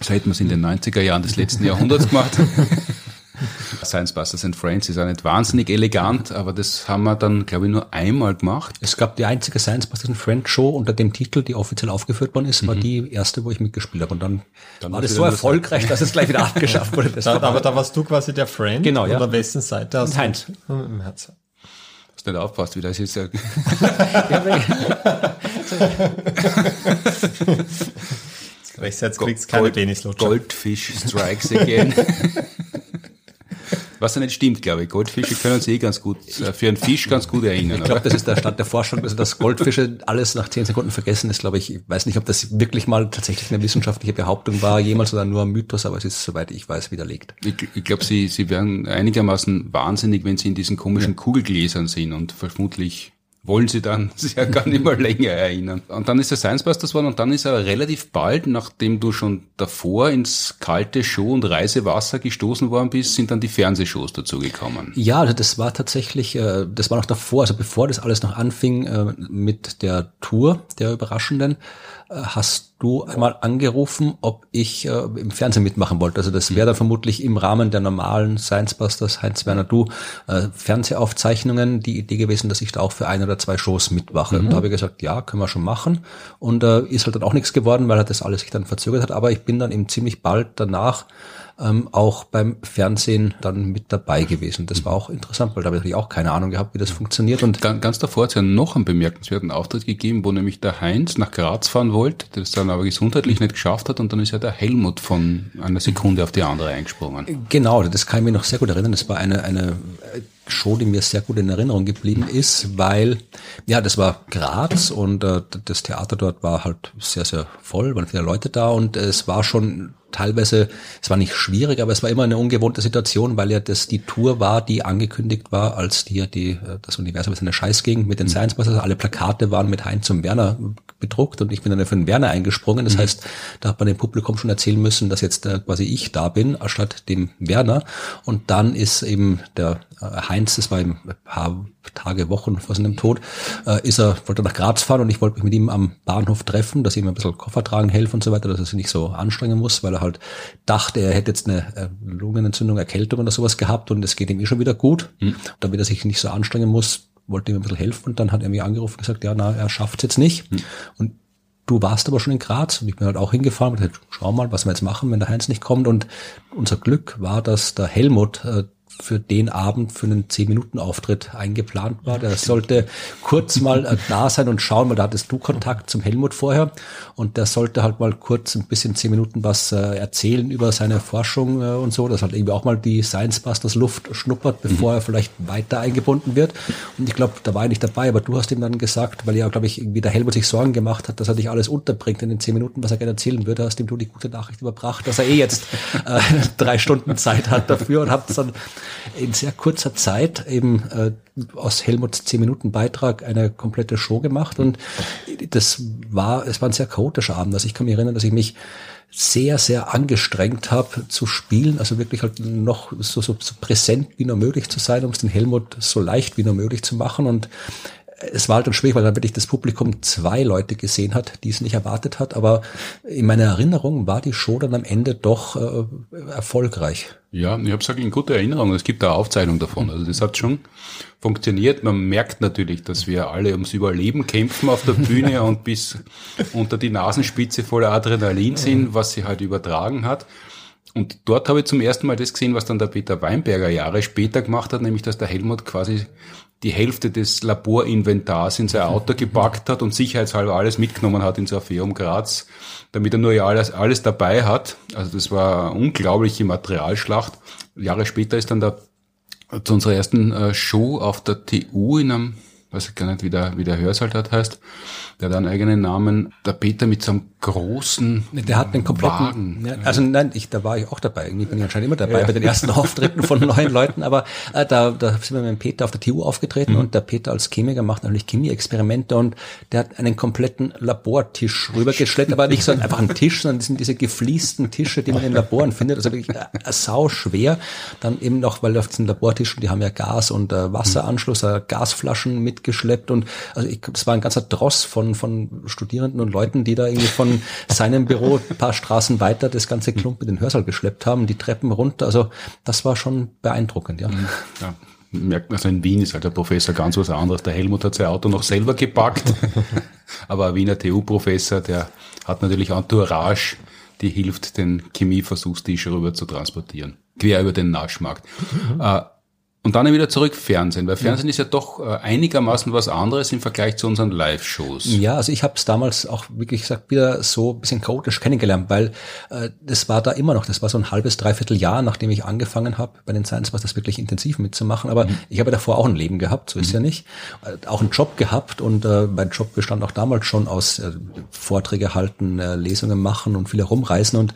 So hätten wir es in den 90er Jahren des letzten Jahrhunderts gemacht. Science Busters and Friends ist auch nicht wahnsinnig elegant, aber das haben wir dann, glaube ich, nur einmal gemacht. Es gab die einzige Science Busters and Friends Show unter dem Titel, die offiziell aufgeführt worden ist, war mhm. die erste, wo ich mitgespielt habe. Und dann, dann war das so erfolgreich, dass es gleich wieder abgeschafft wurde. Da, aber da warst du quasi der Friend. Genau, ja. Oder wessen Seite hast Heinz. Im Herzen. Hast nicht aufpasst, wie das jetzt sagt. Rechts kriegst keine Penislutscher. Goldfish strikes again. Was ja nicht stimmt, glaube ich. Goldfische können sich eh ganz gut, äh, für einen Fisch ganz gut erinnern. Ich glaube, das ist der Stand der Forschung, also dass Goldfische alles nach zehn Sekunden vergessen ist, glaube ich. Ich weiß nicht, ob das wirklich mal tatsächlich eine wissenschaftliche Behauptung war, jemals oder nur ein Mythos, aber es ist, soweit ich weiß, widerlegt. Ich, ich glaube, sie, sie werden einigermaßen wahnsinnig, wenn sie in diesen komischen ja. Kugelgläsern sind und vermutlich wollen sie dann sich ja gar nicht mehr länger erinnern. Und dann ist er Science Busters geworden und dann ist er relativ bald, nachdem du schon davor ins kalte Show- und Reisewasser gestoßen worden bist, sind dann die Fernsehshows dazugekommen. Ja, also das war tatsächlich, äh, das war noch davor, also bevor das alles noch anfing äh, mit der Tour der Überraschenden, hast du einmal angerufen, ob ich äh, im Fernsehen mitmachen wollte. Also das wäre dann vermutlich im Rahmen der normalen Science Busters, Heinz Werner, du, äh, Fernsehaufzeichnungen die Idee gewesen, dass ich da auch für ein oder zwei Shows mitmache. Mhm. Und da habe ich gesagt, ja, können wir schon machen. Und äh, ist halt dann auch nichts geworden, weil halt das alles sich dann verzögert hat. Aber ich bin dann eben ziemlich bald danach ähm, auch beim Fernsehen dann mit dabei gewesen. Das war auch interessant, weil da habe ich auch keine Ahnung gehabt, wie das funktioniert. Und ganz, ganz davor hat es ja noch einen bemerkenswerten Auftritt gegeben, wo nämlich der Heinz nach Graz fahren wollte, der es dann aber gesundheitlich nicht geschafft hat und dann ist ja der Helmut von einer Sekunde auf die andere eingesprungen. Genau, das kann ich mir noch sehr gut erinnern. Das war eine, eine Show, die mir sehr gut in Erinnerung geblieben ist, weil, ja, das war Graz und äh, das Theater dort war halt sehr, sehr voll, waren viele Leute da und es war schon teilweise, es war nicht schwierig, aber es war immer eine ungewohnte Situation, weil ja das die Tour war, die angekündigt war, als die, die das Universum ist eine Scheißgegend mit den mhm. Science Busters. Alle Plakate waren mit Heinz zum Werner bedruckt und ich bin dann für den Werner eingesprungen. Das mhm. heißt, da hat man dem Publikum schon erzählen müssen, dass jetzt äh, quasi ich da bin, anstatt dem Werner. Und dann ist eben der äh, Heinz, das war ein paar Tage, Wochen vor seinem Tod, äh, ist er, wollte nach Graz fahren und ich wollte mich mit ihm am Bahnhof treffen, dass ich ihm ein bisschen Koffer tragen helfe und so weiter, dass er sich nicht so anstrengen muss, weil er halt dachte, er hätte jetzt eine äh, Lungenentzündung, Erkältung oder sowas gehabt und es geht ihm eh schon wieder gut. Mhm. Damit er sich nicht so anstrengen muss, wollte ihm ein bisschen helfen und dann hat er mich angerufen und gesagt, ja, na, er schafft es jetzt nicht. Hm. Und du warst aber schon in Graz und ich bin halt auch hingefahren und gesagt, schau mal, was wir jetzt machen, wenn der Heinz nicht kommt. Und unser Glück war, dass der Helmut äh, für den Abend für einen 10-Minuten-Auftritt eingeplant war. Der sollte kurz mal äh, da sein und schauen, weil da hattest du Kontakt zum Helmut vorher und der sollte halt mal kurz ein bisschen 10 Minuten was äh, erzählen über seine Forschung äh, und so, dass halt irgendwie auch mal die Science Busters Luft schnuppert, bevor er vielleicht weiter eingebunden wird. Und ich glaube, da war er nicht dabei, aber du hast ihm dann gesagt, weil ja, glaube ich, irgendwie der Helmut sich Sorgen gemacht hat, dass er dich alles unterbringt in den 10 Minuten, was er gerne erzählen würde, hast ihm du die gute Nachricht überbracht, dass er eh jetzt äh, drei Stunden Zeit hat dafür und habt dann in sehr kurzer Zeit eben äh, aus Helmuts 10 Minuten Beitrag eine komplette Show gemacht und das war, es war ein sehr chaotischer Abend. Also ich kann mich erinnern, dass ich mich sehr, sehr angestrengt habe zu spielen, also wirklich halt noch so, so, so präsent wie nur möglich zu sein, um es den Helmut so leicht wie nur möglich zu machen und es war halt dann schwierig, weil dann wirklich das Publikum zwei Leute gesehen hat, die es nicht erwartet hat. Aber in meiner Erinnerung war die Show dann am Ende doch äh, erfolgreich. Ja, ich habe es in guter Erinnerung. Es gibt da Aufzeichnung davon. Also das hat schon funktioniert. Man merkt natürlich, dass wir alle ums Überleben kämpfen auf der Bühne und bis unter die Nasenspitze voller Adrenalin sind, was sie halt übertragen hat. Und dort habe ich zum ersten Mal das gesehen, was dann der Peter Weinberger Jahre später gemacht hat, nämlich dass der Helmut quasi die Hälfte des Laborinventars in sein Auto gepackt hat und sicherheitshalber alles mitgenommen hat ins Orpheum Graz, damit er nur ja alles, alles dabei hat. Also das war eine unglaubliche Materialschlacht. Jahre später ist dann der zu unserer ersten äh, Show auf der TU in einem weiß ich gar nicht, wie der, wie der Hörsaal dort heißt, der hat einen eigenen Namen, der Peter mit so einem großen Der hat den kompletten. Ja, also nein, ich, da war ich auch dabei. Irgendwie bin ich anscheinend immer dabei ja. bei den ersten Auftritten von neuen Leuten, aber äh, da, da sind wir mit dem Peter auf der TU aufgetreten mhm. und der Peter als Chemiker macht natürlich Chemie-Experimente und der hat einen kompletten Labortisch rübergeschleppt, aber nicht so einfach ein Tisch, sondern das sind diese gefliesten Tische, die man in Laboren findet, also wirklich äh, sau schwer. Dann eben noch, weil auf diesen Labortischen, die haben ja Gas und äh, Wasseranschluss, äh, Gasflaschen mitgeschleppt und also ich, es war ein ganzer Dross von, von Studierenden und Leuten, die da irgendwie von seinem Büro ein paar Straßen weiter das ganze Klump mit den Hörsaal geschleppt haben, die Treppen runter. Also das war schon beeindruckend, ja. Mhm. ja merkt man, also in Wien ist halt der Professor ganz was anderes. Der Helmut hat sein Auto noch selber gepackt, aber ein Wiener TU-Professor, der hat natürlich Entourage, die hilft, den Chemieversuchstisch rüber zu transportieren. Quer über den Naschmarkt. Mhm. Äh, und dann wieder zurück Fernsehen, weil Fernsehen ist ja doch äh, einigermaßen was anderes im Vergleich zu unseren Live-Shows. Ja, also ich habe es damals auch wirklich gesagt wieder so ein bisschen chaotisch kennengelernt, weil äh, das war da immer noch, das war so ein halbes, dreiviertel Jahr, nachdem ich angefangen habe bei den Science was das wirklich intensiv mitzumachen. Aber mhm. ich habe davor auch ein Leben gehabt, so ist mhm. ja nicht. Äh, auch einen Job gehabt und äh, mein Job bestand auch damals schon aus äh, Vorträge halten, äh, Lesungen machen und viel herumreisen und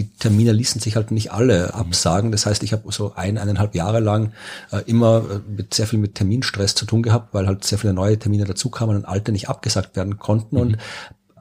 die Termine ließen sich halt nicht alle absagen. Das heißt, ich habe so ein, eineinhalb Jahre lang äh, immer äh, mit sehr viel mit Terminstress zu tun gehabt, weil halt sehr viele neue Termine dazu kamen und alte nicht abgesagt werden konnten. Mhm. Und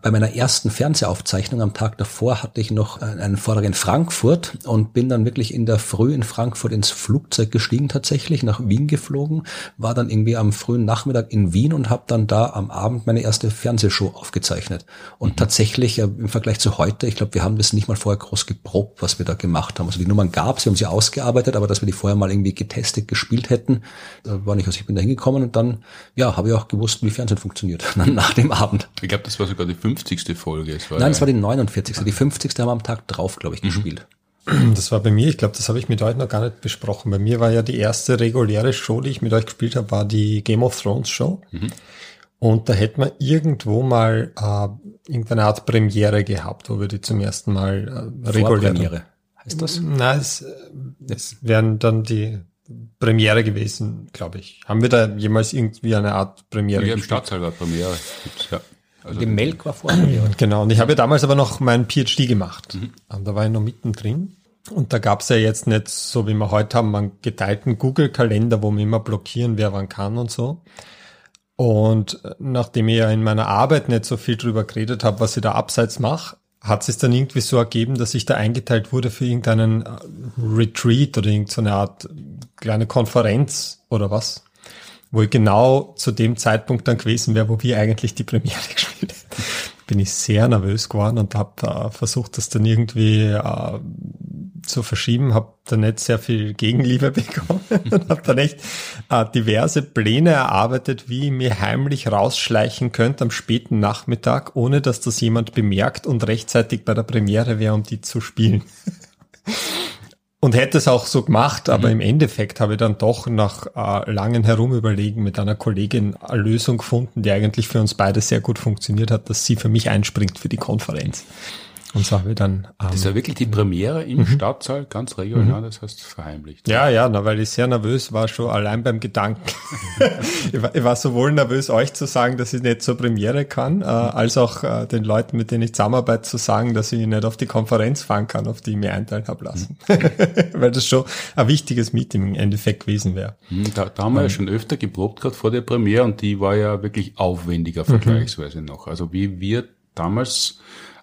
bei meiner ersten Fernsehaufzeichnung am Tag davor hatte ich noch einen Vortrag in Frankfurt und bin dann wirklich in der Früh in Frankfurt ins Flugzeug gestiegen tatsächlich, nach Wien geflogen, war dann irgendwie am frühen Nachmittag in Wien und habe dann da am Abend meine erste Fernsehshow aufgezeichnet. Und mhm. tatsächlich äh, im Vergleich zu heute, ich glaube, wir haben das nicht mal vorher groß geprobt, was wir da gemacht haben. Also die Nummern gab es, wir haben sie ausgearbeitet, aber dass wir die vorher mal irgendwie getestet, gespielt hätten, da war nicht. Also ich bin da hingekommen und dann, ja, habe ich auch gewusst, wie Fernsehen funktioniert, nach dem Abend. Ich glaube, das war sogar die 50. Folge. Es Nein, es war die 49. Die 50. haben wir am Tag drauf, glaube ich, mhm. gespielt. Das war bei mir, ich glaube, das habe ich mit euch noch gar nicht besprochen. Bei mir war ja die erste reguläre Show, die ich mit euch gespielt habe, war die Game of Thrones Show. Mhm. Und da hätten wir irgendwo mal äh, irgendeine Art Premiere gehabt, wo wir die zum ersten Mal äh, regulär. Premiere heißt das? Nein, es, es wären dann die Premiere gewesen, glaube ich. Haben wir da jemals irgendwie eine Art Premiere? Ja, im Stadtteil war Premiere. Ja. Also die Melk war vorher. Genau, und ich habe ja damals aber noch meinen PhD gemacht. Mhm. Da war ich noch mittendrin. Und da gab es ja jetzt nicht, so wie wir heute haben, einen geteilten Google-Kalender, wo man immer blockieren, wer wann kann und so. Und nachdem ich ja in meiner Arbeit nicht so viel drüber geredet habe, was ich da abseits mache, hat es dann irgendwie so ergeben, dass ich da eingeteilt wurde für irgendeinen äh, Retreat oder irgendeine Art kleine Konferenz oder was wo ich genau zu dem Zeitpunkt dann gewesen wäre, wo wir eigentlich die Premiere gespielt hätten, bin ich sehr nervös geworden und habe äh, versucht, das dann irgendwie äh, zu verschieben, habe dann nicht sehr viel Gegenliebe bekommen und habe dann echt äh, diverse Pläne erarbeitet, wie ich mir heimlich rausschleichen könnte am späten Nachmittag, ohne dass das jemand bemerkt und rechtzeitig bei der Premiere wäre, um die zu spielen. Und hätte es auch so gemacht, aber mhm. im Endeffekt habe ich dann doch nach äh, langen Herumüberlegen mit einer Kollegin eine Lösung gefunden, die eigentlich für uns beide sehr gut funktioniert hat, dass sie für mich einspringt für die Konferenz. Und so habe ich dann. Ähm, das ist ja wirklich die Premiere im mhm. Stadtsaal, ganz regional, mhm. das heißt verheimlicht. Ja, ja, na, weil ich sehr nervös war, schon allein beim Gedanken. ich, war, ich, war, sowohl nervös, euch zu sagen, dass ich nicht zur Premiere kann, äh, als auch äh, den Leuten, mit denen ich zusammenarbeite, zu sagen, dass ich nicht auf die Konferenz fahren kann, auf die ich mir einteilen habe lassen. Mhm. weil das schon ein wichtiges Meeting im Endeffekt gewesen wäre. Mhm, da, da haben wir ja schon öfter geprobt, gerade vor der Premiere, und die war ja wirklich aufwendiger mhm. vergleichsweise noch. Also wie wir damals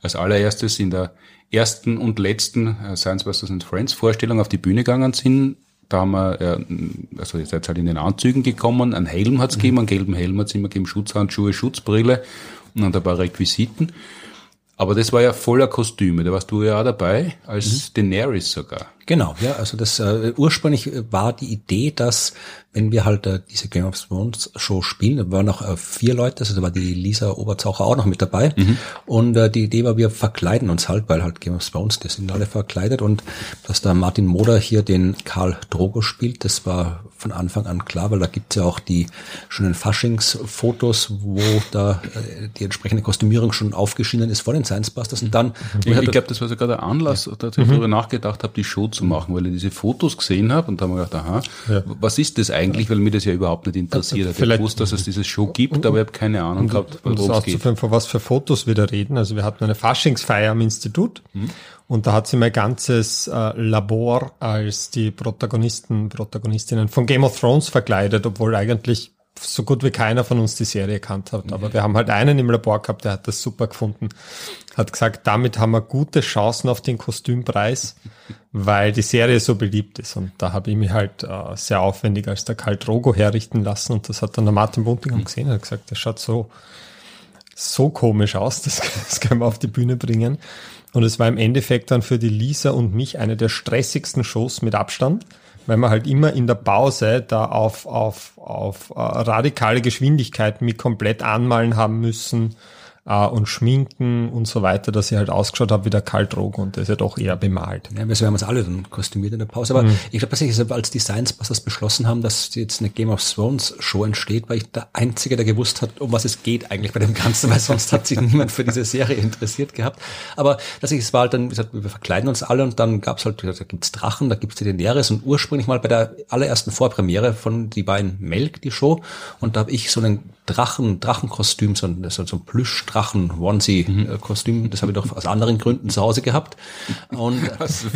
als allererstes in der ersten und letzten äh, Science and Friends Vorstellung auf die Bühne gegangen sind. Da haben wir, äh, also ihr seid halt in den Anzügen gekommen, einen Helm hat's mhm. gegeben, einen gelben Helm hat's immer gegeben, Schutzhandschuhe, Schutzbrille und ein paar Requisiten. Aber das war ja voller Kostüme, da warst du ja auch dabei, als mhm. Daenerys sogar. Genau, ja, also das äh, ursprünglich war die Idee, dass wenn wir halt äh, diese Game of Thrones Show spielen, da waren noch äh, vier Leute, also da war die Lisa Oberzaucher auch noch mit dabei mhm. und äh, die Idee war, wir verkleiden uns halt, weil halt Game of Thrones, die sind alle verkleidet und dass da Martin Moder hier den Karl Drogo spielt, das war von Anfang an klar, weil da gibt's ja auch die schönen Faschingsfotos, wo da äh, die entsprechende Kostümierung schon aufgeschienen ist vor den Science Busters und dann... Ich, ich glaube, das war sogar der Anlass, ja. dass ich mhm. darüber nachgedacht habe, die Show zu machen, weil ich diese Fotos gesehen habe und da haben wir gedacht, aha, ja. was ist das eigentlich, weil mir das ja überhaupt nicht interessiert hat. Ich wusste, dass es diese Show gibt, aber ich habe keine Ahnung gehabt, worum es geht. Von was für Fotos wir da reden. Also wir hatten eine Faschingsfeier am Institut mhm. und da hat sie mein ganzes äh, Labor als die Protagonisten, Protagonistinnen von Game of Thrones verkleidet, obwohl eigentlich so gut wie keiner von uns die Serie kannt hat. Aber wir haben halt einen im Labor gehabt, der hat das super gefunden. Hat gesagt, damit haben wir gute Chancen auf den Kostümpreis, weil die Serie so beliebt ist. Und da habe ich mich halt äh, sehr aufwendig als der Karl Drogo herrichten lassen. Und das hat dann der Martin Buntingham gesehen. Er hat gesagt, das schaut so, so komisch aus. Das, das können wir auf die Bühne bringen. Und es war im Endeffekt dann für die Lisa und mich eine der stressigsten Shows mit Abstand weil wir halt immer in der Pause da auf, auf, auf uh, radikale Geschwindigkeiten mit komplett anmalen haben müssen äh, und Schminken und so weiter, dass ich halt ausgeschaut habe wie der Karl Drogen und der ist ja doch eher bemalt. Ja, wir haben uns alle dann kostümiert in der Pause. Aber mhm. ich glaube tatsächlich, als die Science Busters beschlossen haben, dass jetzt eine Game of Thrones Show entsteht, war ich der Einzige, der gewusst hat, um was es geht eigentlich bei dem Ganzen, weil sonst hat sich niemand für diese Serie interessiert gehabt. Aber tatsächlich, es war halt dann, wie gesagt, wir verkleiden uns alle und dann gab's halt, da gibt's Drachen, da gibt's die Daenerys und ursprünglich mal bei der allerersten Vorpremiere von die beiden Melk, die Show, und da habe ich so einen Drachen, Drachenkostüm, so ein, so ein Plüsch-Drachen-Onesie-Kostüm. Das habe ich doch aus anderen Gründen zu Hause gehabt. Und das,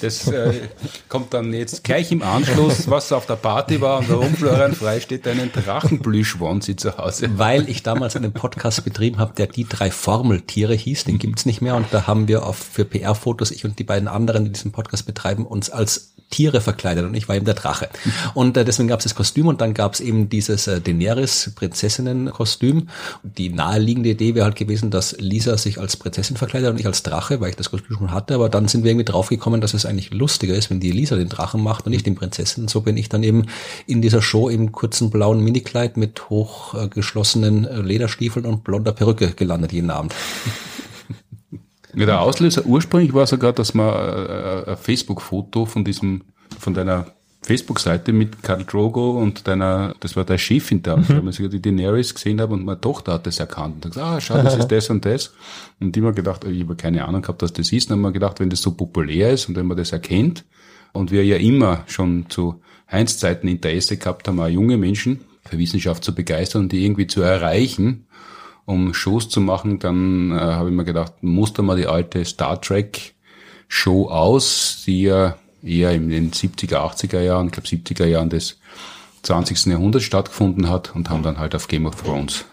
das äh, kommt dann jetzt gleich im Anschluss, was auf der Party war und warum Florian Frei steht einen Drachenplüsch-Onesie zu Hause. Weil ich damals einen Podcast betrieben habe, der die drei Formeltiere hieß, den gibt's nicht mehr. Und da haben wir auf, für PR-Fotos, ich und die beiden anderen, die diesen Podcast betreiben, uns als Tiere verkleidet und ich war eben der Drache. Und äh, deswegen gab es das Kostüm und dann gab es eben dieses äh, Daenerys Prinzessinnen-Kostüm. Die naheliegende Idee wäre halt gewesen, dass Lisa sich als Prinzessin verkleidet und ich als Drache, weil ich das schon hatte. Aber dann sind wir irgendwie draufgekommen, dass es eigentlich lustiger ist, wenn die Lisa den Drachen macht und nicht den Prinzessin. Und so bin ich dann eben in dieser Show im kurzen blauen Minikleid mit hochgeschlossenen äh, Lederstiefeln und blonder Perücke gelandet jeden Abend. Ja, der Auslöser ursprünglich war sogar, dass man äh, ein Facebook-Foto von diesem, von deiner Facebook-Seite mit Karl Drogo und deiner, das war deine Chefin da, mhm. weil man sogar die Daenerys gesehen habe und meine Tochter hat das erkannt und gesagt, ah, schau, das ist das und das. Und die haben gedacht, ich habe keine Ahnung gehabt, was das ist. Und dann haben wir gedacht, wenn das so populär ist und wenn man das erkennt und wir ja immer schon zu Heinz Zeiten Interesse gehabt haben, auch junge Menschen für Wissenschaft zu begeistern und die irgendwie zu erreichen, um Shows zu machen, dann äh, habe ich mir gedacht, muster mal die alte Star Trek Show aus, die ja eher in den 70er, 80er Jahren, ich glaube 70er Jahren des 20. Jahrhunderts stattgefunden hat und haben dann halt auf Game of Thrones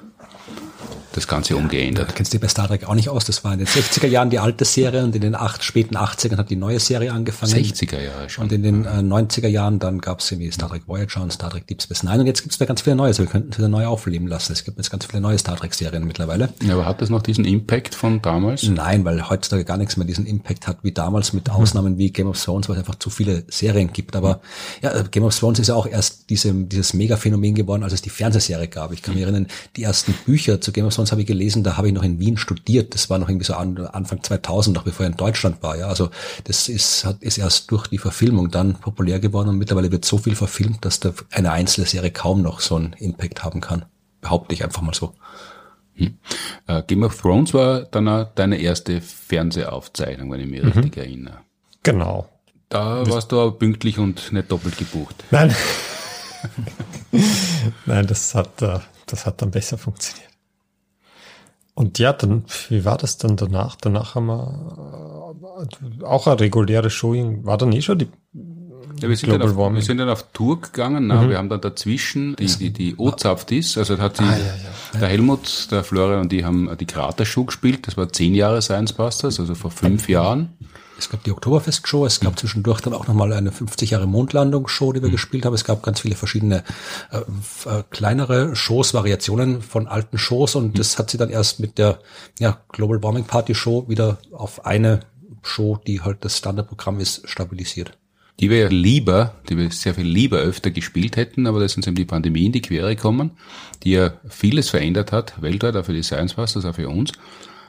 das Ganze umgeändert. Da kennst du dich bei Star Trek auch nicht aus. Das war in den 60er Jahren die alte Serie und in den acht, späten 80ern hat die neue Serie angefangen. 60er Jahre schon. Und in den äh, 90er Jahren dann gab es irgendwie Star Trek Voyager und Star Trek Deep Space Nine und jetzt gibt es da ganz viele neue. Also wir könnten es wieder neu aufleben lassen. Es gibt jetzt ganz viele neue Star Trek Serien mittlerweile. Ja, aber hat das noch diesen Impact von damals? Nein, weil heutzutage gar nichts mehr diesen Impact hat wie damals mit Ausnahmen wie Game of Thrones, weil es einfach zu viele Serien gibt. Aber ja, Game of Thrones ist ja auch erst diese, dieses Mega-Phänomen geworden, als es die Fernsehserie gab. Ich kann mich erinnern, die ersten Bücher zu Game of Thrones habe ich gelesen, da habe ich noch in Wien studiert. Das war noch irgendwie so Anfang 2000, noch bevor ich in Deutschland war. Ja, also das ist, hat, ist erst durch die Verfilmung dann populär geworden und mittlerweile wird so viel verfilmt, dass da eine einzelne Serie kaum noch so einen Impact haben kann. Behaupte ich einfach mal so. Hm. Uh, Game of Thrones war dann auch deine erste Fernsehaufzeichnung, wenn ich mich mhm. richtig erinnere. Genau. Da warst du aber pünktlich und nicht doppelt gebucht. Nein. Nein, das hat, äh, das hat dann besser funktioniert. Und ja, dann, wie war das dann danach? Danach haben wir äh, auch eine reguläre Showing, war dann eh schon die ja, wir, sind dann auf, wir sind dann auf Tour gegangen, na, mhm. wir haben dann dazwischen die, die, die Ozapftis, also hat die, ah, ja, ja. der Helmut, der Florian und die haben die Kratershow gespielt, das war zehn Jahre Science Busters, also vor fünf Jahren. Es gab die Oktoberfest-Show, es gab zwischendurch dann auch nochmal eine 50 Jahre Mondlandung-Show, die wir mhm. gespielt haben. Es gab ganz viele verschiedene äh, äh, kleinere Shows, Variationen von alten Shows und mhm. das hat sie dann erst mit der ja, Global Warming Party Show wieder auf eine Show, die halt das Standardprogramm ist, stabilisiert. Die wir ja lieber, die wir sehr viel lieber öfter gespielt hätten, aber da ist uns eben die Pandemie in die Quere gekommen, die ja vieles verändert hat, weltweit, auch für die Science Busters, auch für uns.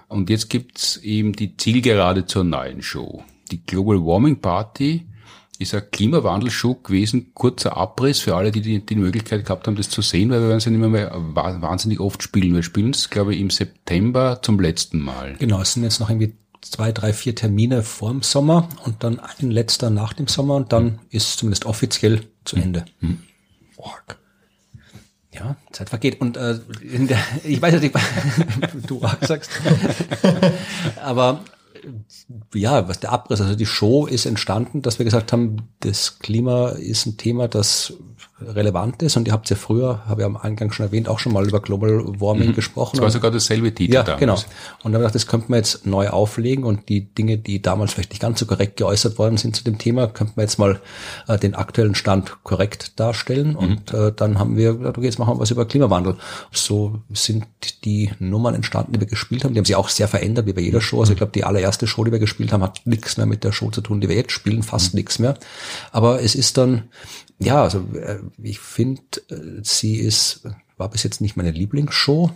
Und jetzt gibt's eben die Zielgerade zur neuen Show. Die Global Warming Party ist ein Klimawandelshow gewesen, kurzer Abriss für alle, die, die die Möglichkeit gehabt haben, das zu sehen, weil wir werden es ja nicht mehr wahnsinnig oft spielen. Wir spielen es, glaube ich, im September zum letzten Mal. Genau, es sind jetzt noch irgendwie zwei, drei, vier Termine vorm Sommer und dann ein letzter nach dem Sommer und dann ist zumindest offiziell zu Ende. Mhm. Org. Ja, Zeit vergeht. Und äh, in der, ich weiß nicht, du sagst. Aber ja, was der Abriss, also die Show ist entstanden, dass wir gesagt haben, das Klima ist ein Thema, das relevant ist. Und ihr habt ja früher, habe ich am Eingang schon erwähnt, auch schon mal über Global Warming mhm. gesprochen. Das war sogar dasselbe Titel ja, damals. genau. Und dann habe ich gedacht, das könnten wir jetzt neu auflegen und die Dinge, die damals vielleicht nicht ganz so korrekt geäußert worden sind zu dem Thema, könnten wir jetzt mal äh, den aktuellen Stand korrekt darstellen. Mhm. Und äh, dann haben wir gedacht, okay, jetzt machen wir was über Klimawandel. So sind die Nummern entstanden, die wir gespielt haben. Die haben sich auch sehr verändert, wie bei jeder Show. Also ich glaube, die allererste Show, die wir gespielt haben, hat nichts mehr mit der Show zu tun, die wir jetzt spielen, fast mhm. nichts mehr. Aber es ist dann ja, also äh, ich finde, äh, sie ist, war bis jetzt nicht meine Lieblingsshow.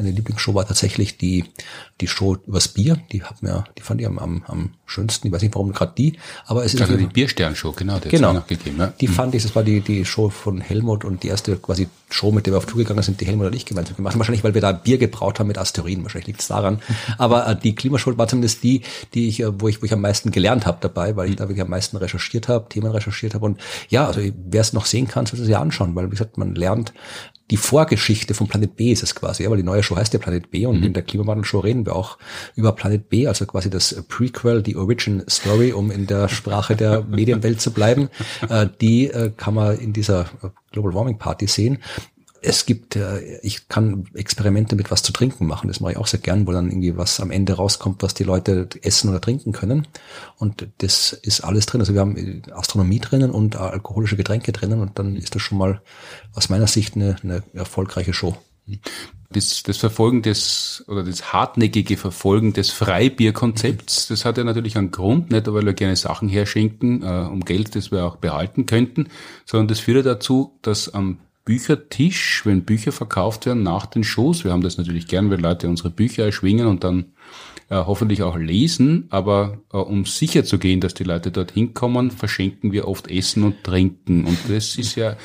Meine Lieblingsshow war tatsächlich die, die Show übers Bier. Die hat mir, die fand ich am, am, am schönsten. Ich weiß nicht, warum gerade die, aber es ist. Also die Bierstern-Show, genau, die genau. noch gegeben. Ja. Die mhm. fand ich, das war die, die Show von Helmut und die erste quasi Show, mit der wir auf Tour gegangen sind, die Helmut und ich gemeinsam gemacht haben. Wahrscheinlich, weil wir da Bier gebraut haben mit Asteroiden. Wahrscheinlich liegt es daran. aber äh, die Klimaschuld war zumindest die, die ich, äh, wo ich, wo ich am meisten gelernt habe dabei, weil ich da wirklich am meisten recherchiert habe, Themen recherchiert habe. Und ja, also wer es noch sehen kann, soll es ja anschauen, weil wie gesagt, man lernt die Vorgeschichte von Planet B ist es quasi, ja, weil die neue Show heißt ja Planet B und mhm. in der Klimawandel-Show reden wir auch über Planet B, also quasi das Prequel, die Origin Story, um in der Sprache der Medienwelt zu bleiben. Äh, die äh, kann man in dieser Global Warming Party sehen es gibt, äh, ich kann Experimente mit was zu trinken machen, das mache ich auch sehr gern, wo dann irgendwie was am Ende rauskommt, was die Leute essen oder trinken können. Und das ist alles drin. Also wir haben Astronomie drinnen und alkoholische Getränke drinnen und dann ist das schon mal aus meiner Sicht eine, eine erfolgreiche Show. Das, das Verfolgen des oder das hartnäckige Verfolgen des Freibierkonzepts, das hat ja natürlich einen Grund, nicht weil wir gerne Sachen herschenken, äh, um Geld, das wir auch behalten könnten, sondern das führt dazu, dass am Büchertisch, wenn Bücher verkauft werden nach den Shows. Wir haben das natürlich gern, wenn Leute unsere Bücher erschwingen und dann äh, hoffentlich auch lesen. Aber äh, um sicher zu gehen, dass die Leute dort hinkommen, verschenken wir oft Essen und Trinken. Und das ist ja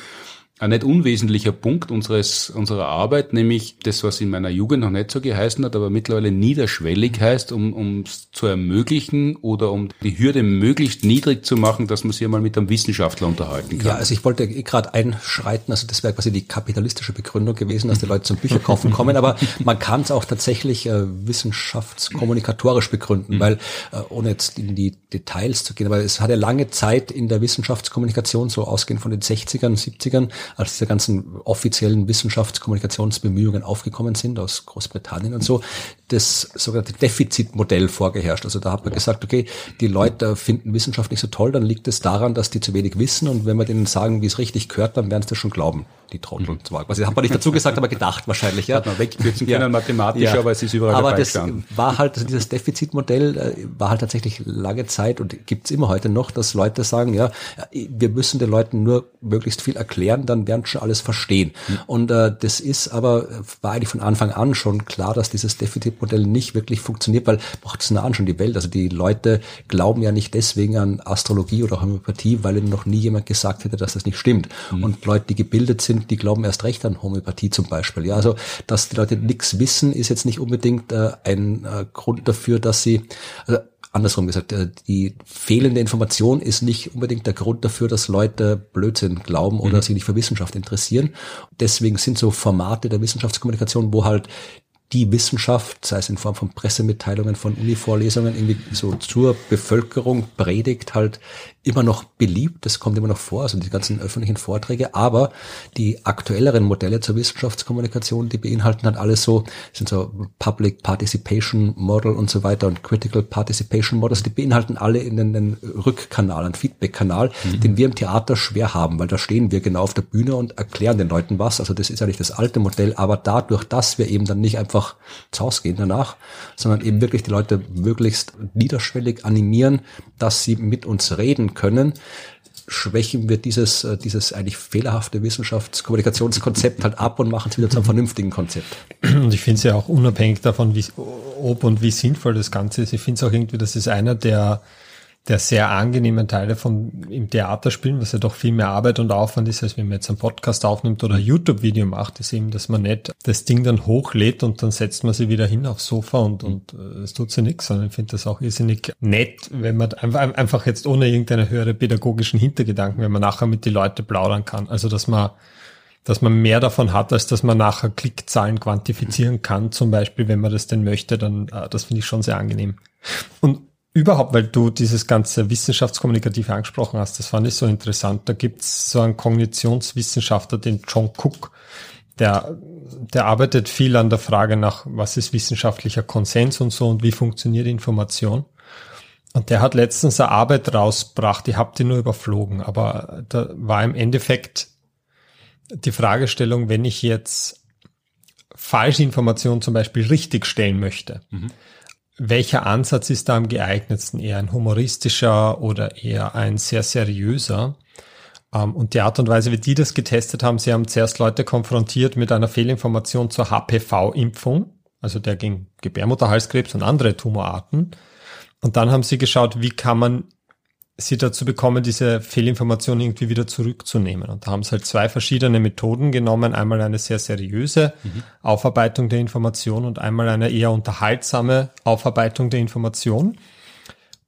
ein nicht unwesentlicher Punkt unseres, unserer Arbeit, nämlich das, was in meiner Jugend noch nicht so geheißen hat, aber mittlerweile niederschwellig heißt, um es zu ermöglichen oder um die Hürde möglichst niedrig zu machen, dass man sich einmal mit einem Wissenschaftler unterhalten kann. Ja, also ich wollte gerade einschreiten, also das wäre quasi die kapitalistische Begründung gewesen, dass die Leute zum Bücherkaufen kommen, aber man kann es auch tatsächlich äh, wissenschaftskommunikatorisch begründen, mhm. weil äh, ohne jetzt in die Details zu gehen, aber es hat ja lange Zeit in der Wissenschaftskommunikation, so ausgehend von den 60ern, 70ern, als diese ganzen offiziellen Wissenschaftskommunikationsbemühungen aufgekommen sind aus Großbritannien und so, das sogenannte Defizitmodell vorgeherrscht. Also da hat man gesagt, okay, die Leute finden Wissenschaft nicht so toll, dann liegt es daran, dass die zu wenig wissen und wenn wir denen sagen, wie es richtig gehört, dann werden sie das schon glauben die Trottel mhm. zwar. Quasi hat man nicht dazu gesagt, aber gedacht wahrscheinlich. Ja. Hat man wegkürzen können ja. mathematisch, ja. aber es ist überall Aber das gestanden. war halt, also dieses Defizitmodell äh, war halt tatsächlich lange Zeit und gibt's immer heute noch, dass Leute sagen, ja, wir müssen den Leuten nur möglichst viel erklären, dann werden schon alles verstehen. Mhm. Und äh, das ist aber, war eigentlich von Anfang an schon klar, dass dieses Defizitmodell nicht wirklich funktioniert, weil macht es nah an schon die Welt. Also die Leute glauben ja nicht deswegen an Astrologie oder Homöopathie, weil ihnen noch nie jemand gesagt hätte, dass das nicht stimmt. Mhm. Und Leute, die gebildet sind, sind, die glauben erst recht an Homöopathie zum Beispiel. Ja, also dass die Leute nichts wissen, ist jetzt nicht unbedingt äh, ein äh, Grund dafür, dass sie also, andersrum gesagt, äh, die fehlende Information ist nicht unbedingt der Grund dafür, dass Leute Blödsinn glauben oder mhm. sich nicht für Wissenschaft interessieren. Deswegen sind so Formate der Wissenschaftskommunikation, wo halt die Wissenschaft, sei es in Form von Pressemitteilungen, von Uni-Vorlesungen, irgendwie so zur Bevölkerung predigt, halt immer noch beliebt, das kommt immer noch vor, also die ganzen öffentlichen Vorträge, aber die aktuelleren Modelle zur Wissenschaftskommunikation, die beinhalten halt alles so, sind so Public Participation Model und so weiter und Critical Participation Models, die beinhalten alle in den, den Rückkanal, einen Feedback-Kanal, mhm. den wir im Theater schwer haben, weil da stehen wir genau auf der Bühne und erklären den Leuten was, also das ist nicht das alte Modell, aber dadurch, dass wir eben dann nicht einfach zu Hause gehen danach, sondern eben wirklich die Leute möglichst niederschwellig animieren, dass sie mit uns reden können, schwächen wir dieses, äh, dieses eigentlich fehlerhafte Wissenschaftskommunikationskonzept halt ab und machen es wieder zu einem vernünftigen Konzept. Und ich finde es ja auch unabhängig davon, wie, ob und wie sinnvoll das Ganze ist. Ich finde es auch irgendwie, das ist einer der, der sehr angenehmen Teile von im Theater spielen, was ja doch viel mehr Arbeit und Aufwand ist, als wenn man jetzt einen Podcast aufnimmt oder ein YouTube-Video macht, ist eben, dass man nicht das Ding dann hochlädt und dann setzt man sie wieder hin aufs Sofa und, und äh, es tut sie nichts, sondern ich finde das auch irrsinnig nett, wenn man einfach, einfach jetzt ohne irgendeine höhere pädagogischen Hintergedanken, wenn man nachher mit die Leute plaudern kann. Also, dass man dass man mehr davon hat, als dass man nachher Klickzahlen quantifizieren kann, zum Beispiel, wenn man das denn möchte, dann äh, das finde ich schon sehr angenehm. Und überhaupt, weil du dieses ganze Wissenschaftskommunikative angesprochen hast, das fand ich so interessant. Da gibt's so einen Kognitionswissenschaftler, den John Cook, der, der arbeitet viel an der Frage nach, was ist wissenschaftlicher Konsens und so und wie funktioniert Information. Und der hat letztens eine Arbeit rausgebracht, die habt ihr nur überflogen, aber da war im Endeffekt die Fragestellung, wenn ich jetzt falsche Informationen zum Beispiel richtig stellen möchte, mhm welcher Ansatz ist da am geeignetsten? Eher ein humoristischer oder eher ein sehr seriöser? Ähm, und die Art und Weise, wie die das getestet haben, sie haben zuerst Leute konfrontiert mit einer Fehlinformation zur HPV-Impfung, also der gegen Gebärmutterhalskrebs und andere Tumorarten. Und dann haben sie geschaut, wie kann man sie dazu bekommen, diese Fehlinformation irgendwie wieder zurückzunehmen. Und da haben sie halt zwei verschiedene Methoden genommen. Einmal eine sehr seriöse mhm. Aufarbeitung der Information und einmal eine eher unterhaltsame Aufarbeitung der Information.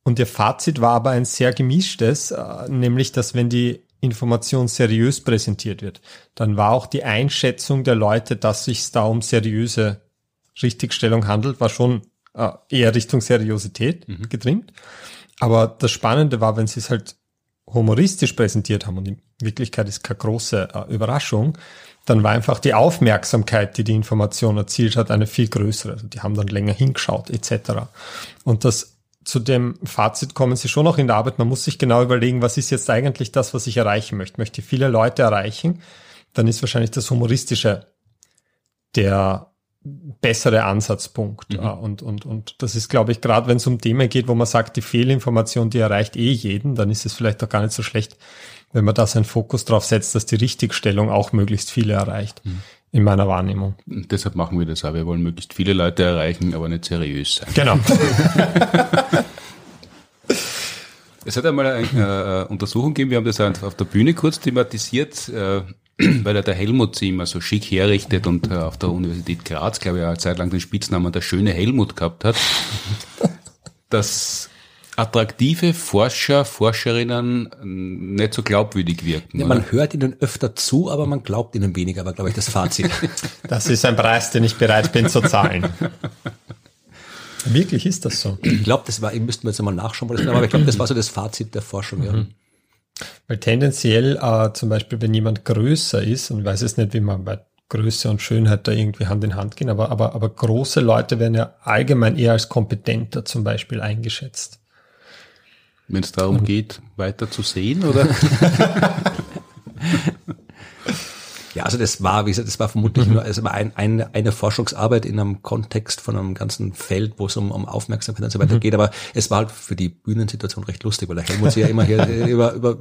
Und ihr Fazit war aber ein sehr gemischtes, äh, nämlich, dass wenn die Information seriös präsentiert wird, dann war auch die Einschätzung der Leute, dass sich da um seriöse Richtigstellung handelt, war schon äh, eher Richtung Seriosität mhm. getrimmt. Aber das Spannende war, wenn sie es halt humoristisch präsentiert haben und in Wirklichkeit ist keine große äh, Überraschung, dann war einfach die Aufmerksamkeit, die die Information erzielt hat, eine viel größere. Also die haben dann länger hingeschaut etc. Und das zu dem Fazit kommen sie schon noch in der Arbeit. Man muss sich genau überlegen, was ist jetzt eigentlich das, was ich erreichen möchte. Möchte ich viele Leute erreichen, dann ist wahrscheinlich das Humoristische der bessere Ansatzpunkt. Mhm. Und, und, und das ist, glaube ich, gerade wenn es um Themen geht, wo man sagt, die Fehlinformation, die erreicht eh jeden, dann ist es vielleicht auch gar nicht so schlecht, wenn man da seinen Fokus drauf setzt, dass die Richtigstellung auch möglichst viele erreicht. Mhm. In meiner Wahrnehmung. Und deshalb machen wir das auch. Wir wollen möglichst viele Leute erreichen, aber nicht seriös sein. Genau. es hat einmal eine äh, Untersuchung gegeben, wir haben das auf der Bühne kurz thematisiert. Äh, weil er der Helmut sie immer so schick herrichtet und äh, auf der Universität Graz, glaube ich, eine Zeit lang den Spitznamen der schöne Helmut gehabt hat, dass attraktive Forscher, Forscherinnen nicht so glaubwürdig wirken. Ja, man hört ihnen öfter zu, aber man glaubt ihnen weniger, war, glaube ich, das Fazit. Das ist ein Preis, den ich bereit bin zu zahlen. Wirklich ist das so. Ich glaube, das war, ich müsste mir jetzt mal nachschauen, aber ich glaube, das war so das Fazit der Forschung. Ja. Mhm. Weil tendenziell äh, zum Beispiel, wenn jemand größer ist, und ich weiß es nicht, wie man bei Größe und Schönheit da irgendwie Hand in Hand gehen, aber, aber, aber große Leute werden ja allgemein eher als kompetenter zum Beispiel eingeschätzt. Wenn es darum und, geht, weiter zu sehen, oder? Ja, also das war, wie gesagt, das war vermutlich mhm. nur also ein, eine, eine Forschungsarbeit in einem Kontext von einem ganzen Feld, wo es um, um Aufmerksamkeit und so weiter mhm. geht. Aber es war halt für die Bühnensituation recht lustig, weil der Helmut sich ja immer hier über, über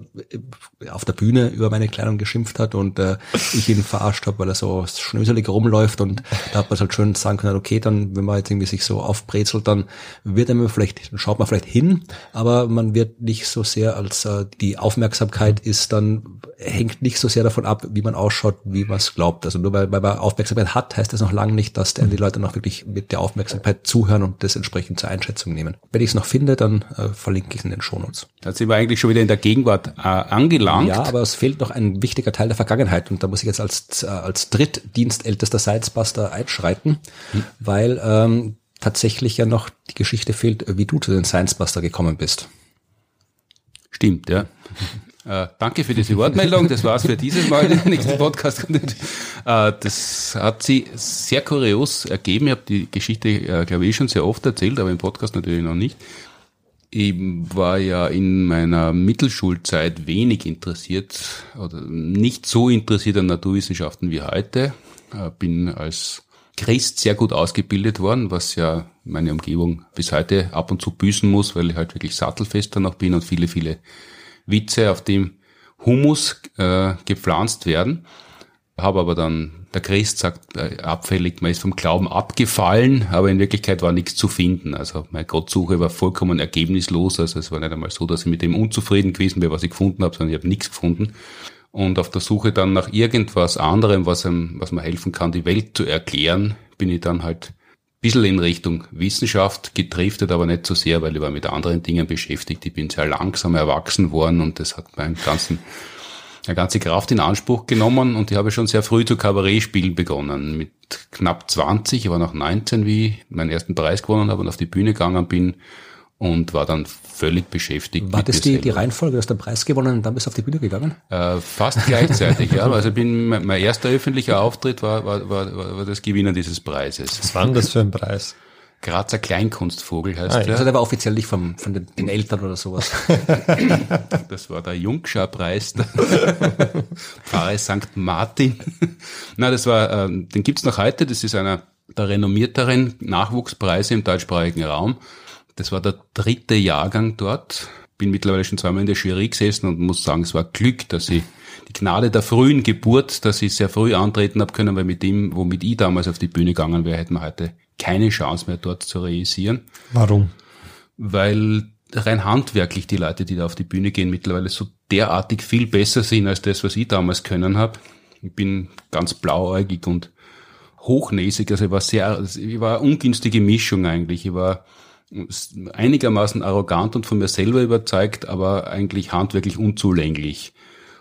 auf der Bühne über meine Kleidung geschimpft hat und äh, ich ihn verarscht habe, weil er so schnöselig rumläuft und da hat man halt schön sagen können, okay, dann, wenn man jetzt irgendwie sich so aufbrezelt, dann wird er vielleicht, dann schaut man vielleicht hin, aber man wird nicht so sehr als äh, die Aufmerksamkeit ist dann, hängt nicht so sehr davon ab, wie man ausschaut, wie man es glaubt. Also nur weil, weil man Aufmerksamkeit hat, heißt das noch lange nicht, dass die Leute noch wirklich mit der Aufmerksamkeit zuhören und das entsprechend zur Einschätzung nehmen. Wenn ich es noch finde, dann äh, verlinke ich es in den Shownotes. Da sind wir eigentlich schon wieder in der Gegenwart äh, angelangt. Ja, aber es fehlt noch ein wichtiger Teil der Vergangenheit und da muss ich jetzt als, äh, als drittdienstältester Science-Buster einschreiten, hm. weil ähm, tatsächlich ja noch die Geschichte fehlt, wie du zu den Science-Buster gekommen bist. Stimmt, ja. Äh, danke für diese Wortmeldung. Das war's für dieses Mal. Der nächste Podcast. Äh, das hat sie sehr kurios ergeben. Ich habe die Geschichte, äh, glaube ich, schon sehr oft erzählt, aber im Podcast natürlich noch nicht. Ich war ja in meiner Mittelschulzeit wenig interessiert oder nicht so interessiert an Naturwissenschaften wie heute. Äh, bin als Christ sehr gut ausgebildet worden, was ja meine Umgebung bis heute ab und zu büßen muss, weil ich halt wirklich sattelfest noch bin und viele, viele Witze auf dem Humus äh, gepflanzt werden. Habe aber dann der Christ sagt äh, abfällig, man ist vom Glauben abgefallen, aber in Wirklichkeit war nichts zu finden. Also meine Gottsuche war vollkommen ergebnislos. Also es war nicht einmal so, dass ich mit dem unzufrieden gewesen wäre, was ich gefunden habe, sondern ich habe nichts gefunden. Und auf der Suche dann nach irgendwas anderem, was, einem, was mir helfen kann, die Welt zu erklären, bin ich dann halt bisschen in Richtung Wissenschaft gedriftet, aber nicht so sehr, weil ich war mit anderen Dingen beschäftigt. Ich bin sehr langsam erwachsen worden und das hat meinen ganzen eine ganze Kraft in Anspruch genommen und ich habe schon sehr früh zu Kabarettspielen begonnen. Mit knapp 20, ich war noch 19, wie ich meinen ersten Preis gewonnen habe und auf die Bühne gegangen bin und war dann völlig beschäftigt. War das die, die Reihenfolge, dass der Preis gewonnen und dann bist du auf die Bühne gegangen? Äh, fast gleichzeitig, ja. Also bin, mein, mein erster öffentlicher Auftritt war, war, war, war das Gewinnen dieses Preises. Was war denn das für ein Preis? Grazer Kleinkunstvogel heißt ah, der. Also der war offiziell nicht vom, von den, den Eltern oder sowas. das war der Jungschar-Preis, der Pfarrer St. Martin. Na, das war, ähm, den gibt's noch heute. Das ist einer der renommierteren Nachwuchspreise im deutschsprachigen Raum. Das war der dritte Jahrgang dort. Bin mittlerweile schon zweimal in der Jury gesessen und muss sagen, es war Glück, dass ich die Gnade der frühen Geburt, dass ich sehr früh antreten habe können, weil mit dem, womit ich damals auf die Bühne gegangen wäre, hätten wir heute keine Chance mehr dort zu realisieren. Warum? Weil rein handwerklich die Leute, die da auf die Bühne gehen, mittlerweile so derartig viel besser sind als das, was ich damals können habe. Ich bin ganz blauäugig und hochnäsig, also ich war sehr, ich war eine ungünstige Mischung eigentlich. Ich war einigermaßen arrogant und von mir selber überzeugt, aber eigentlich handwerklich unzulänglich.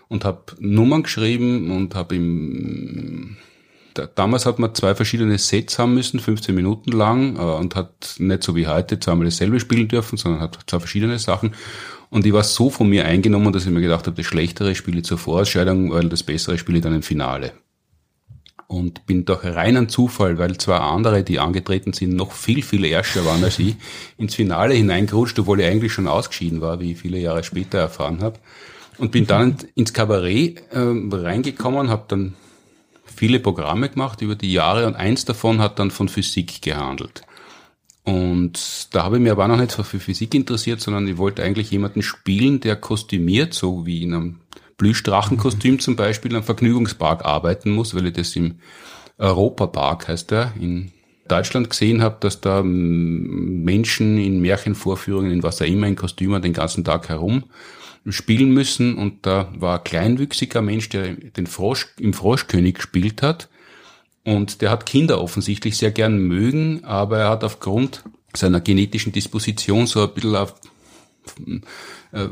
Und habe Nummern geschrieben und habe im damals hat man zwei verschiedene Sets haben müssen, 15 Minuten lang, äh, und hat nicht so wie heute zweimal dasselbe spielen dürfen, sondern hat zwei verschiedene Sachen. Und ich war so von mir eingenommen, dass ich mir gedacht habe, das Schlechtere spiele ich zur Vorausscheidung, weil das Bessere spiele ich dann im Finale. Und bin durch reinen Zufall, weil zwei andere, die angetreten sind, noch viel, viel ärger waren als ich, ins Finale hineingerutscht, obwohl ich eigentlich schon ausgeschieden war, wie ich viele Jahre später erfahren habe. Und bin dann ins Kabarett äh, reingekommen, habe dann viele Programme gemacht über die Jahre und eins davon hat dann von Physik gehandelt. Und da habe ich mich aber noch nicht für Physik interessiert, sondern ich wollte eigentlich jemanden spielen, der kostümiert, so wie in einem Plüschdrachenkostüm zum Beispiel, am Vergnügungspark arbeiten muss, weil ich das im Europapark heißt er, in Deutschland gesehen habe, dass da Menschen in Märchenvorführungen, in was auch immer, in Kostümen den ganzen Tag herum spielen müssen. Und da war ein kleinwüchsiger Mensch, der den Frosch im Froschkönig gespielt hat. Und der hat Kinder offensichtlich sehr gern mögen, aber er hat aufgrund seiner genetischen Disposition so ein bisschen auf äh,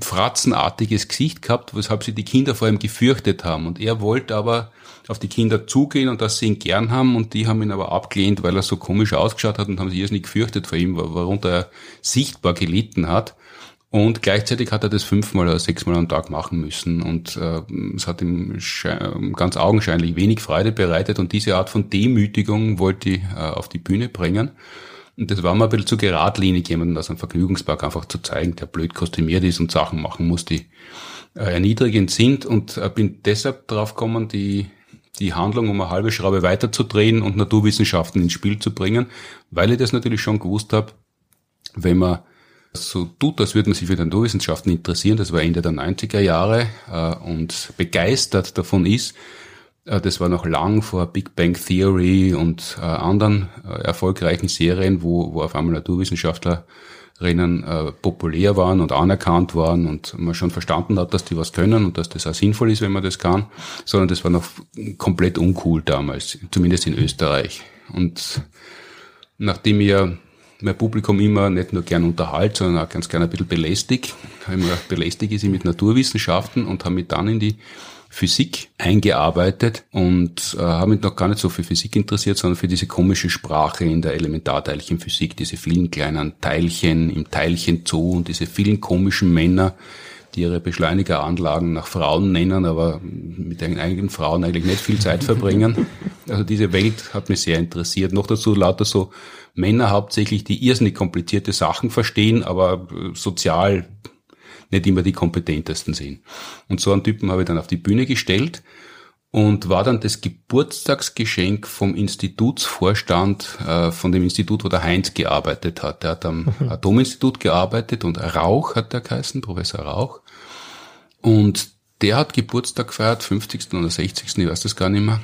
fratzenartiges Gesicht gehabt, weshalb sie die Kinder vor ihm gefürchtet haben. Und er wollte aber auf die Kinder zugehen und dass sie ihn gern haben und die haben ihn aber abgelehnt, weil er so komisch ausgeschaut hat und haben sich erst nicht gefürchtet vor ihm, worunter er sichtbar gelitten hat. Und gleichzeitig hat er das fünfmal oder sechsmal am Tag machen müssen. Und äh, es hat ihm ganz augenscheinlich wenig Freude bereitet. Und diese Art von Demütigung wollte ich äh, auf die Bühne bringen. Und das war mir ein bisschen zu geradlinig, jemanden aus einem Vergnügungspark einfach zu zeigen, der blöd kostümiert ist und Sachen machen muss, die äh, erniedrigend sind. Und äh, bin deshalb drauf gekommen, die, die Handlung um eine halbe Schraube weiterzudrehen und Naturwissenschaften ins Spiel zu bringen, weil ich das natürlich schon gewusst habe, wenn man so tut, als würde man sich für Naturwissenschaften interessieren, das war Ende der 90er Jahre äh, und begeistert davon ist, das war noch lang vor Big Bang Theory und äh, anderen äh, erfolgreichen Serien, wo, wo auf einmal Naturwissenschaftlerinnen äh, populär waren und anerkannt waren und man schon verstanden hat, dass die was können und dass das auch sinnvoll ist, wenn man das kann, sondern das war noch komplett uncool damals, zumindest in Österreich. Und nachdem ihr mein Publikum immer nicht nur gern unterhalt, sondern auch ganz gerne ein bisschen belästigt. Immer belästigt ist ich mit Naturwissenschaften und habe mich dann in die Physik eingearbeitet und äh, habe mich noch gar nicht so für Physik interessiert, sondern für diese komische Sprache in der Elementarteilchenphysik, diese vielen kleinen Teilchen im Teilchenzoo und diese vielen komischen Männer, die ihre Beschleunigeranlagen nach Frauen nennen, aber mit den eigenen Frauen eigentlich nicht viel Zeit verbringen. Also diese Welt hat mich sehr interessiert. Noch dazu lauter so Männer hauptsächlich, die irrsinnig komplizierte Sachen verstehen, aber äh, sozial nicht immer die kompetentesten sind. Und so einen Typen habe ich dann auf die Bühne gestellt und war dann das Geburtstagsgeschenk vom Institutsvorstand, äh, von dem Institut, wo der Heinz gearbeitet hat. Der hat am mhm. Atominstitut gearbeitet und Rauch hat der geheißen, Professor Rauch. Und der hat Geburtstag gefeiert, 50. oder 60. ich weiß das gar nicht mehr.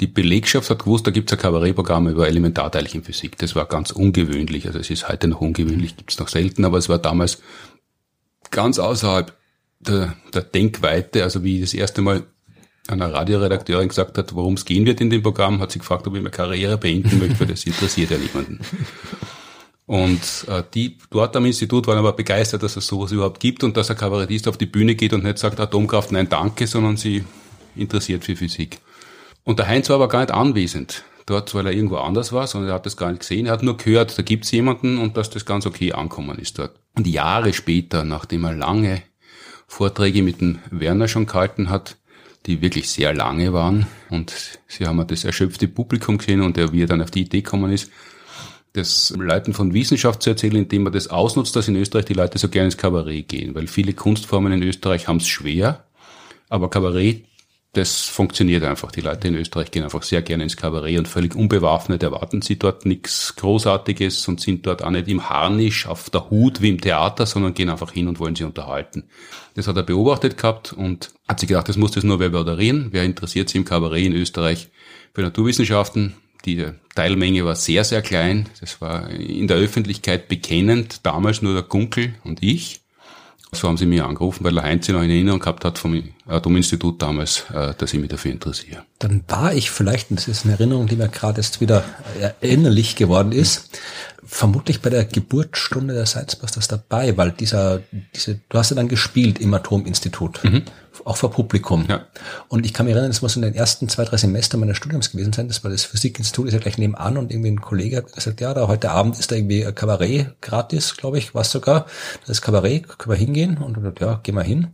die Belegschaft hat gewusst, da gibt's ein Kabarettprogramm über Elementarteilchenphysik. Das war ganz ungewöhnlich. Also es ist heute noch ungewöhnlich, gibt's noch selten, aber es war damals ganz außerhalb der, der Denkweite. Also wie ich das erste Mal einer Radioredakteurin gesagt hat, worum es gehen wird in dem Programm, hat sie gefragt, ob ich meine Karriere beenden möchte, weil das interessiert ja niemanden. Und äh, die dort am Institut waren aber begeistert, dass es sowas überhaupt gibt und dass ein Kabarettist auf die Bühne geht und nicht sagt Atomkraft, nein, danke, sondern sie interessiert für Physik. Und der Heinz war aber gar nicht anwesend dort, weil er irgendwo anders war, sondern er hat das gar nicht gesehen. Er hat nur gehört, da gibt's jemanden und dass das ganz okay ankommen ist dort. Und Jahre später, nachdem er lange Vorträge mit dem Werner schon gehalten hat, die wirklich sehr lange waren und sie haben das erschöpfte Publikum gesehen und er, wie er dann auf die Idee gekommen ist, das Leuten von Wissenschaft zu erzählen, indem man das ausnutzt, dass in Österreich die Leute so gerne ins Kabarett gehen, weil viele Kunstformen in Österreich haben es schwer, aber Kabarett das funktioniert einfach. Die Leute in Österreich gehen einfach sehr gerne ins Kabarett und völlig unbewaffnet erwarten sie dort nichts Großartiges und sind dort auch nicht im Harnisch auf der Hut wie im Theater, sondern gehen einfach hin und wollen sie unterhalten. Das hat er beobachtet gehabt und hat sich gedacht, das muss das nur wer moderieren. Wer interessiert sich im Kabarett in Österreich für Naturwissenschaften? Die Teilmenge war sehr, sehr klein. Das war in der Öffentlichkeit bekennend. Damals nur der Gunkel und ich. So haben sie mich angerufen, weil der Heinz noch in Erinnerung gehabt hat vom Atominstitut damals, äh, dass ich mich dafür interessiere. Dann war ich vielleicht, und das ist eine Erinnerung, die mir gerade jetzt wieder erinnerlich geworden ist, vermutlich bei der Geburtsstunde der Science Busters dabei, weil dieser, diese, du hast ja dann gespielt im Atominstitut, mhm. Auch vor Publikum. Ja. Und ich kann mich erinnern, das muss in den ersten zwei, drei Semestern meines Studiums gewesen sein, das war das Physikinstitut, ist ja gleich nebenan und irgendwie ein Kollege hat gesagt, ja, da heute Abend ist da irgendwie ein Kabarett gratis, glaube ich, was sogar. Das ist Kabarett, können wir hingehen? Und dann, ja, geh mal hin.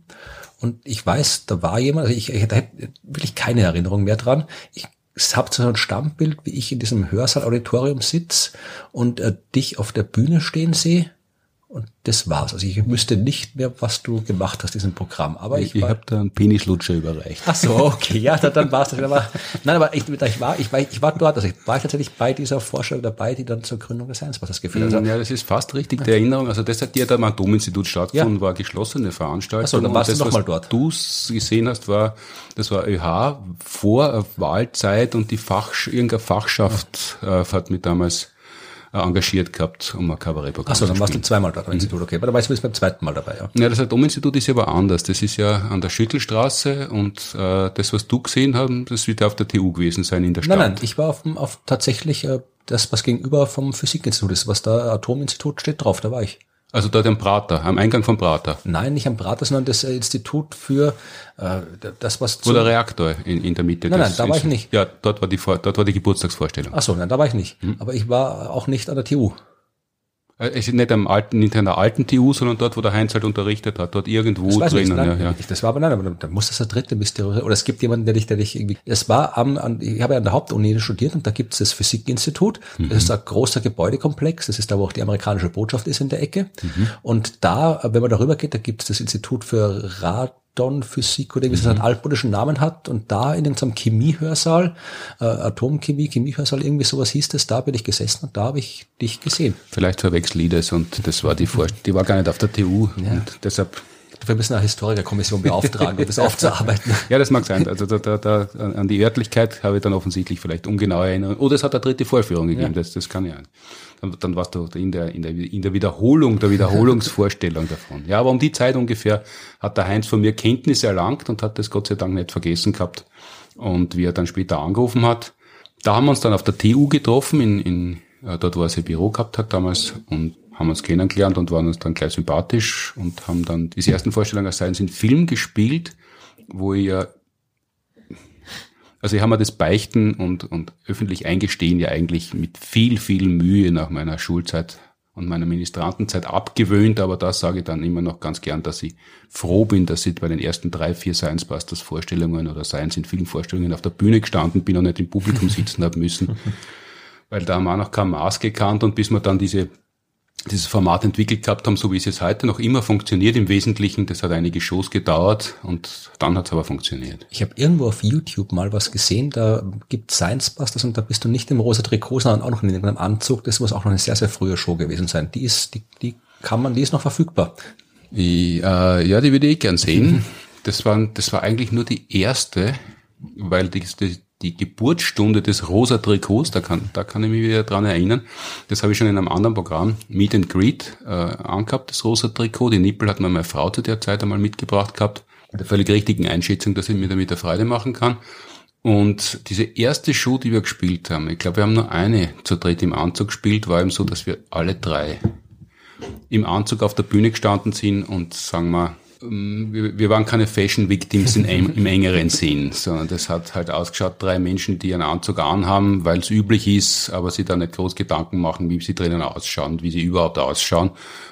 Und ich weiß, da war jemand, also ich, ich hätte wirklich keine Erinnerung mehr dran. Ich habe so ein Stammbild, wie ich in diesem Hörsaal-Auditorium sitz und äh, dich auf der Bühne stehen sehe und das war's. Also ich wüsste nicht mehr, was du gemacht hast, diesem Programm. Aber ich, ich, ich habe da einen Penislutscher überreicht. Ach so, okay, ja, dann, dann war es das. Aber, nein, aber ich, ich, war, ich, war, ich war dort, also ich war tatsächlich bei dieser Vorstellung dabei, die dann zur Gründung des Science das geführt hat. Also, ja, das ist fast richtig, der Erinnerung. Also das hat ja am Atominstitut stattgefunden, ja. war geschlossene Veranstaltung. Ach so, dann warst das, du nochmal dort. du gesehen hast, war, das war ÖH vor Wahlzeit und die Fach, irgendeine Fachschaft äh, hat mit damals engagiert gehabt, um ein Kabarettprogramm Achso, dann warst du zweimal dort am mhm. Institut, okay. Aber da weißt du, beim zweiten Mal dabei, ja. Ja, das Atominstitut ist ja aber anders. Das ist ja an der Schüttelstraße und äh, das, was du gesehen hast, das wird ja auf der TU gewesen sein in der Stadt. Nein, nein, ich war auf, auf tatsächlich äh, das, was gegenüber vom Physikinstitut ist, was da Atominstitut steht drauf, da war ich. Also dort am Prater, am Eingang vom Prater. Nein, nicht am Prater, sondern das äh, Institut für äh, das, was Wo der Reaktor in, in der Mitte. Nein, nein, da war ich nicht. Ja, dort war die, dort war die Geburtstagsvorstellung. Ach so, nein, da war ich nicht. Hm. Aber ich war auch nicht an der TU. Äh, es ist nicht am alten, nicht an der alten TU, sondern dort, wo der Heinz halt unterrichtet hat, dort irgendwo das drinnen. Nein, ja, ja. Das war aber nein, aber da muss das der dritte Mysterium oder es gibt jemanden, der dich, der dich irgendwie. Es war am, an, ich habe ja an der Hauptuni studiert und da gibt es das Physikinstitut. Das mhm. ist ein großer Gebäudekomplex. Das ist da, wo auch die amerikanische Botschaft ist in der Ecke. Mhm. Und da, wenn man darüber geht, da gibt es das Institut für Rad Physik oder wie es mhm. einen altmodischen Namen hat und da in unserem Chemiehörsaal, äh, Atomchemie, Chemiehörsaal, irgendwie sowas hieß das, da bin ich gesessen und da habe ich dich gesehen. Vielleicht verwechsel ich das und das war die Vorstellung, die war gar nicht auf der TU ja. und deshalb wir müssen eine Historikerkommission beauftragen, um das aufzuarbeiten. Ja, das mag sein. Also da, da, da, an die Örtlichkeit habe ich dann offensichtlich vielleicht ungenaue Erinnerung. Oder es hat eine dritte Vorführung gegeben, ja. das, das kann ja. Dann, dann warst du in der, in, der, in der Wiederholung, der Wiederholungsvorstellung davon. Ja, aber um die Zeit ungefähr hat der Heinz von mir Kenntnis erlangt und hat das Gott sei Dank nicht vergessen gehabt. Und wie er dann später angerufen hat, da haben wir uns dann auf der TU getroffen, in, in äh, dort, wo er sein Büro gehabt hat damals und haben uns kennengelernt und waren uns dann gleich sympathisch und haben dann diese ersten Vorstellungen als Science in Film gespielt, wo ich ja, also ich habe mir das Beichten und, und öffentlich eingestehen ja eigentlich mit viel, viel Mühe nach meiner Schulzeit und meiner Ministrantenzeit abgewöhnt, aber das sage ich dann immer noch ganz gern, dass ich froh bin, dass ich bei den ersten drei, vier Science Busters Vorstellungen oder Science in Filmvorstellungen auf der Bühne gestanden bin und nicht im Publikum sitzen habe müssen, weil da haben wir auch noch kein Maß gekannt und bis wir dann diese dieses Format entwickelt gehabt haben, so wie es jetzt heute noch immer funktioniert im Wesentlichen. Das hat einige Shows gedauert und dann hat es aber funktioniert. Ich habe irgendwo auf YouTube mal was gesehen, da gibt Science Busters und da bist du nicht im rosa Trikot, sondern auch noch in irgendeinem Anzug. Das muss auch noch eine sehr, sehr frühe Show gewesen sein. Die ist, die, die kann man, die ist noch verfügbar. Ich, äh, ja, die würde ich gern sehen. Das war, das war eigentlich nur die erste, weil die, die die Geburtsstunde des rosa Trikots, da kann, da kann ich mich wieder dran erinnern. Das habe ich schon in einem anderen Programm, Meet and Greet, äh, angehabt, das rosa Trikot. Die Nippel hat mir meine Frau zu der Zeit einmal mitgebracht gehabt. Mit der völlig richtigen Einschätzung, dass ich mir damit eine Freude machen kann. Und diese erste Show, die wir gespielt haben, ich glaube, wir haben nur eine zu dritt im Anzug gespielt, war eben so, dass wir alle drei im Anzug auf der Bühne gestanden sind und sagen wir, wir, waren keine Fashion Victims im engeren Sinn, sondern das hat halt ausgeschaut, drei Menschen, die einen Anzug anhaben, weil es üblich ist, aber sie da nicht groß Gedanken machen, wie sie drinnen ausschauen, wie sie überhaupt ausschauen.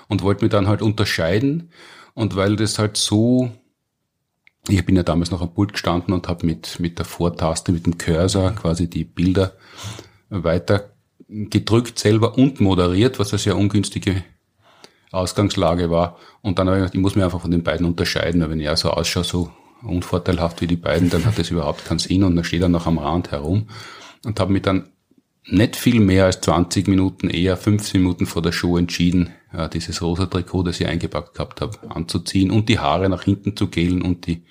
Und wollten mir dann halt unterscheiden. Und weil das halt so ich bin ja damals noch am Pult gestanden und habe mit, mit der Vortaste, mit dem Cursor quasi die Bilder weiter gedrückt selber und moderiert, was eine sehr ungünstige Ausgangslage war. Und dann habe ich gedacht, ich muss mich einfach von den beiden unterscheiden, weil wenn ich so ausschaue, so unvorteilhaft wie die beiden, dann hat das überhaupt keinen Sinn und dann steht er noch am Rand herum und habe mich dann nicht viel mehr als 20 Minuten, eher 15 Minuten vor der Show entschieden, äh, dieses rosa Trikot, das ich eingepackt gehabt habe, anzuziehen und die Haare nach hinten zu gelen und die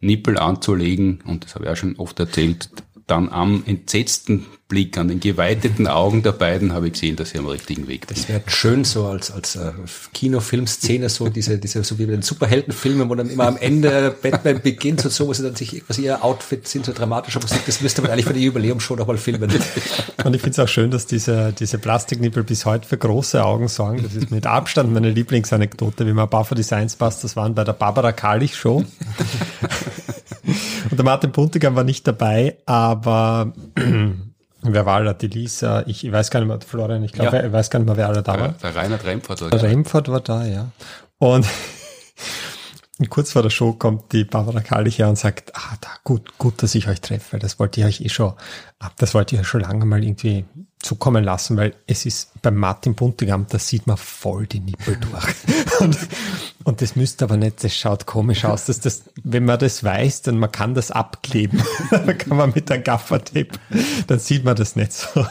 Nippel anzulegen. Und das habe ich auch schon oft erzählt, dann am entsetzten Blick, an den geweiteten Augen der beiden habe ich gesehen, dass sie am richtigen Weg sind. Das wäre schön so als, als äh, Kinofilmszene, so diese, diese, so wie bei den Superheldenfilmen, wo dann immer am Ende Batman beginnt und so, wo sie dann sich was ihr Outfit sind, so dramatischer Musik, das müsste man eigentlich für die Jubiläumshow nochmal filmen. Und ich finde es auch schön, dass diese, diese Plastiknippel bis heute für große Augen sorgen. Das ist mit Abstand meine Lieblingsanekdote, wie wir ein paar von die Science Busters waren bei der Barbara Kalich Show. Und der Martin Puntigam war nicht dabei, aber wer war da? Die Lisa, ich, ich weiß gar nicht mehr, Florian, ich glaube, ja. ich weiß gar nicht mehr, wer alle da war. Der Reinhard Remford war da. Der Remford war da, ja. Und kurz vor der Show kommt die Barbara Kallich her und sagt, ah, da, gut, gut, dass ich euch treffe, weil das wollte ich euch eh schon, das wollte ich euch schon lange mal irgendwie zukommen lassen, weil es ist beim Martin Buntigam, da sieht man voll die Nippel durch. und, und das müsste aber nicht, das schaut komisch aus, dass das, wenn man das weiß, dann man kann das abkleben. dann kann man mit einem Gaffertape, dann sieht man das nicht so.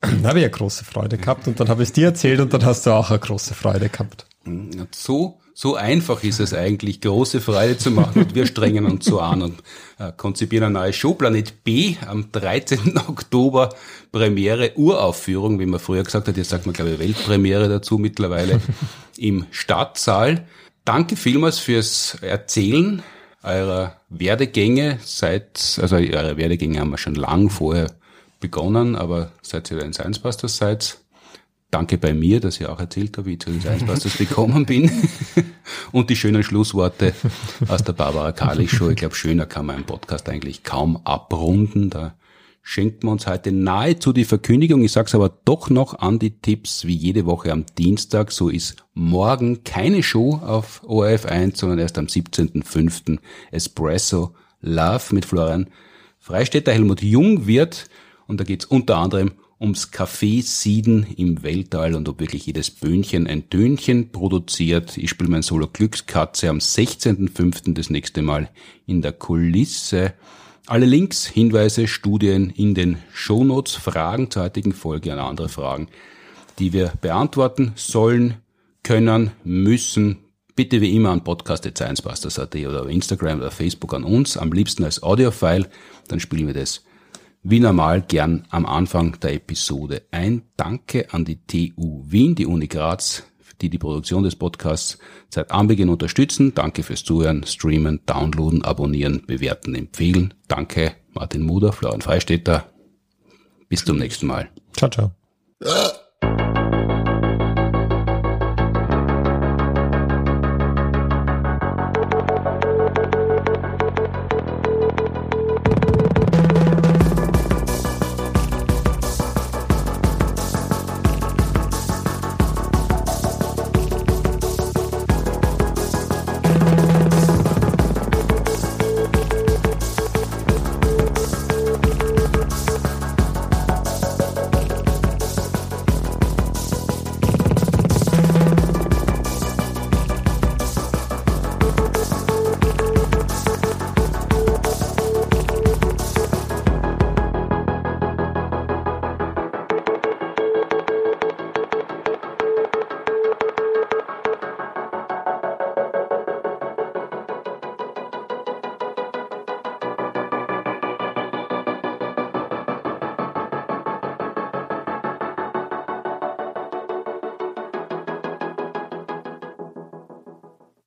da habe ich eine große Freude gehabt und dann habe ich es dir erzählt und dann hast du auch eine große Freude gehabt. So, so einfach ist es eigentlich, große Freude zu machen und wir strengen uns so an und äh, konzipieren eine neue Show. Planet B am 13. Oktober Premiere, Uraufführung, wie man früher gesagt hat, jetzt sagt man glaube ich Weltpremiere dazu mittlerweile im Stadtsaal. Danke vielmals fürs Erzählen eurer Werdegänge seit, also eure Werdegänge haben wir schon lang vorher begonnen, aber seit ihr ein Science Busters seid, Danke bei mir, dass ich auch erzählt habe, wie ich zu den Science gekommen bin. Und die schönen Schlussworte aus der Barbara Karlich Show. Ich glaube, schöner kann man einen Podcast eigentlich kaum abrunden. Da schenkt man uns heute nahezu die Verkündigung. Ich sage es aber doch noch an die Tipps, wie jede Woche am Dienstag. So ist morgen keine Show auf ORF 1, sondern erst am 17.05. Espresso Love mit Florian Freistädter. Helmut Jung wird, und da geht's unter anderem ums Café Sieden im Weltall und ob wirklich jedes Böhnchen ein Tönchen produziert. Ich spiele mein Solo Glückskatze am 16.05. das nächste Mal in der Kulisse. Alle Links, Hinweise, Studien in den Shownotes, Fragen zur heutigen Folge und andere Fragen, die wir beantworten sollen, können, müssen. Bitte wie immer an podcast.sciencebusters.at oder Instagram oder Facebook an uns, am liebsten als Audiofile, dann spielen wir das wie normal gern am Anfang der Episode ein Danke an die TU Wien, die Uni Graz, die die Produktion des Podcasts seit Anbeginn unterstützen. Danke fürs Zuhören, Streamen, Downloaden, Abonnieren, Bewerten, Empfehlen. Danke Martin Muder, Florian Freistetter. Bis zum nächsten Mal. Ciao, ciao.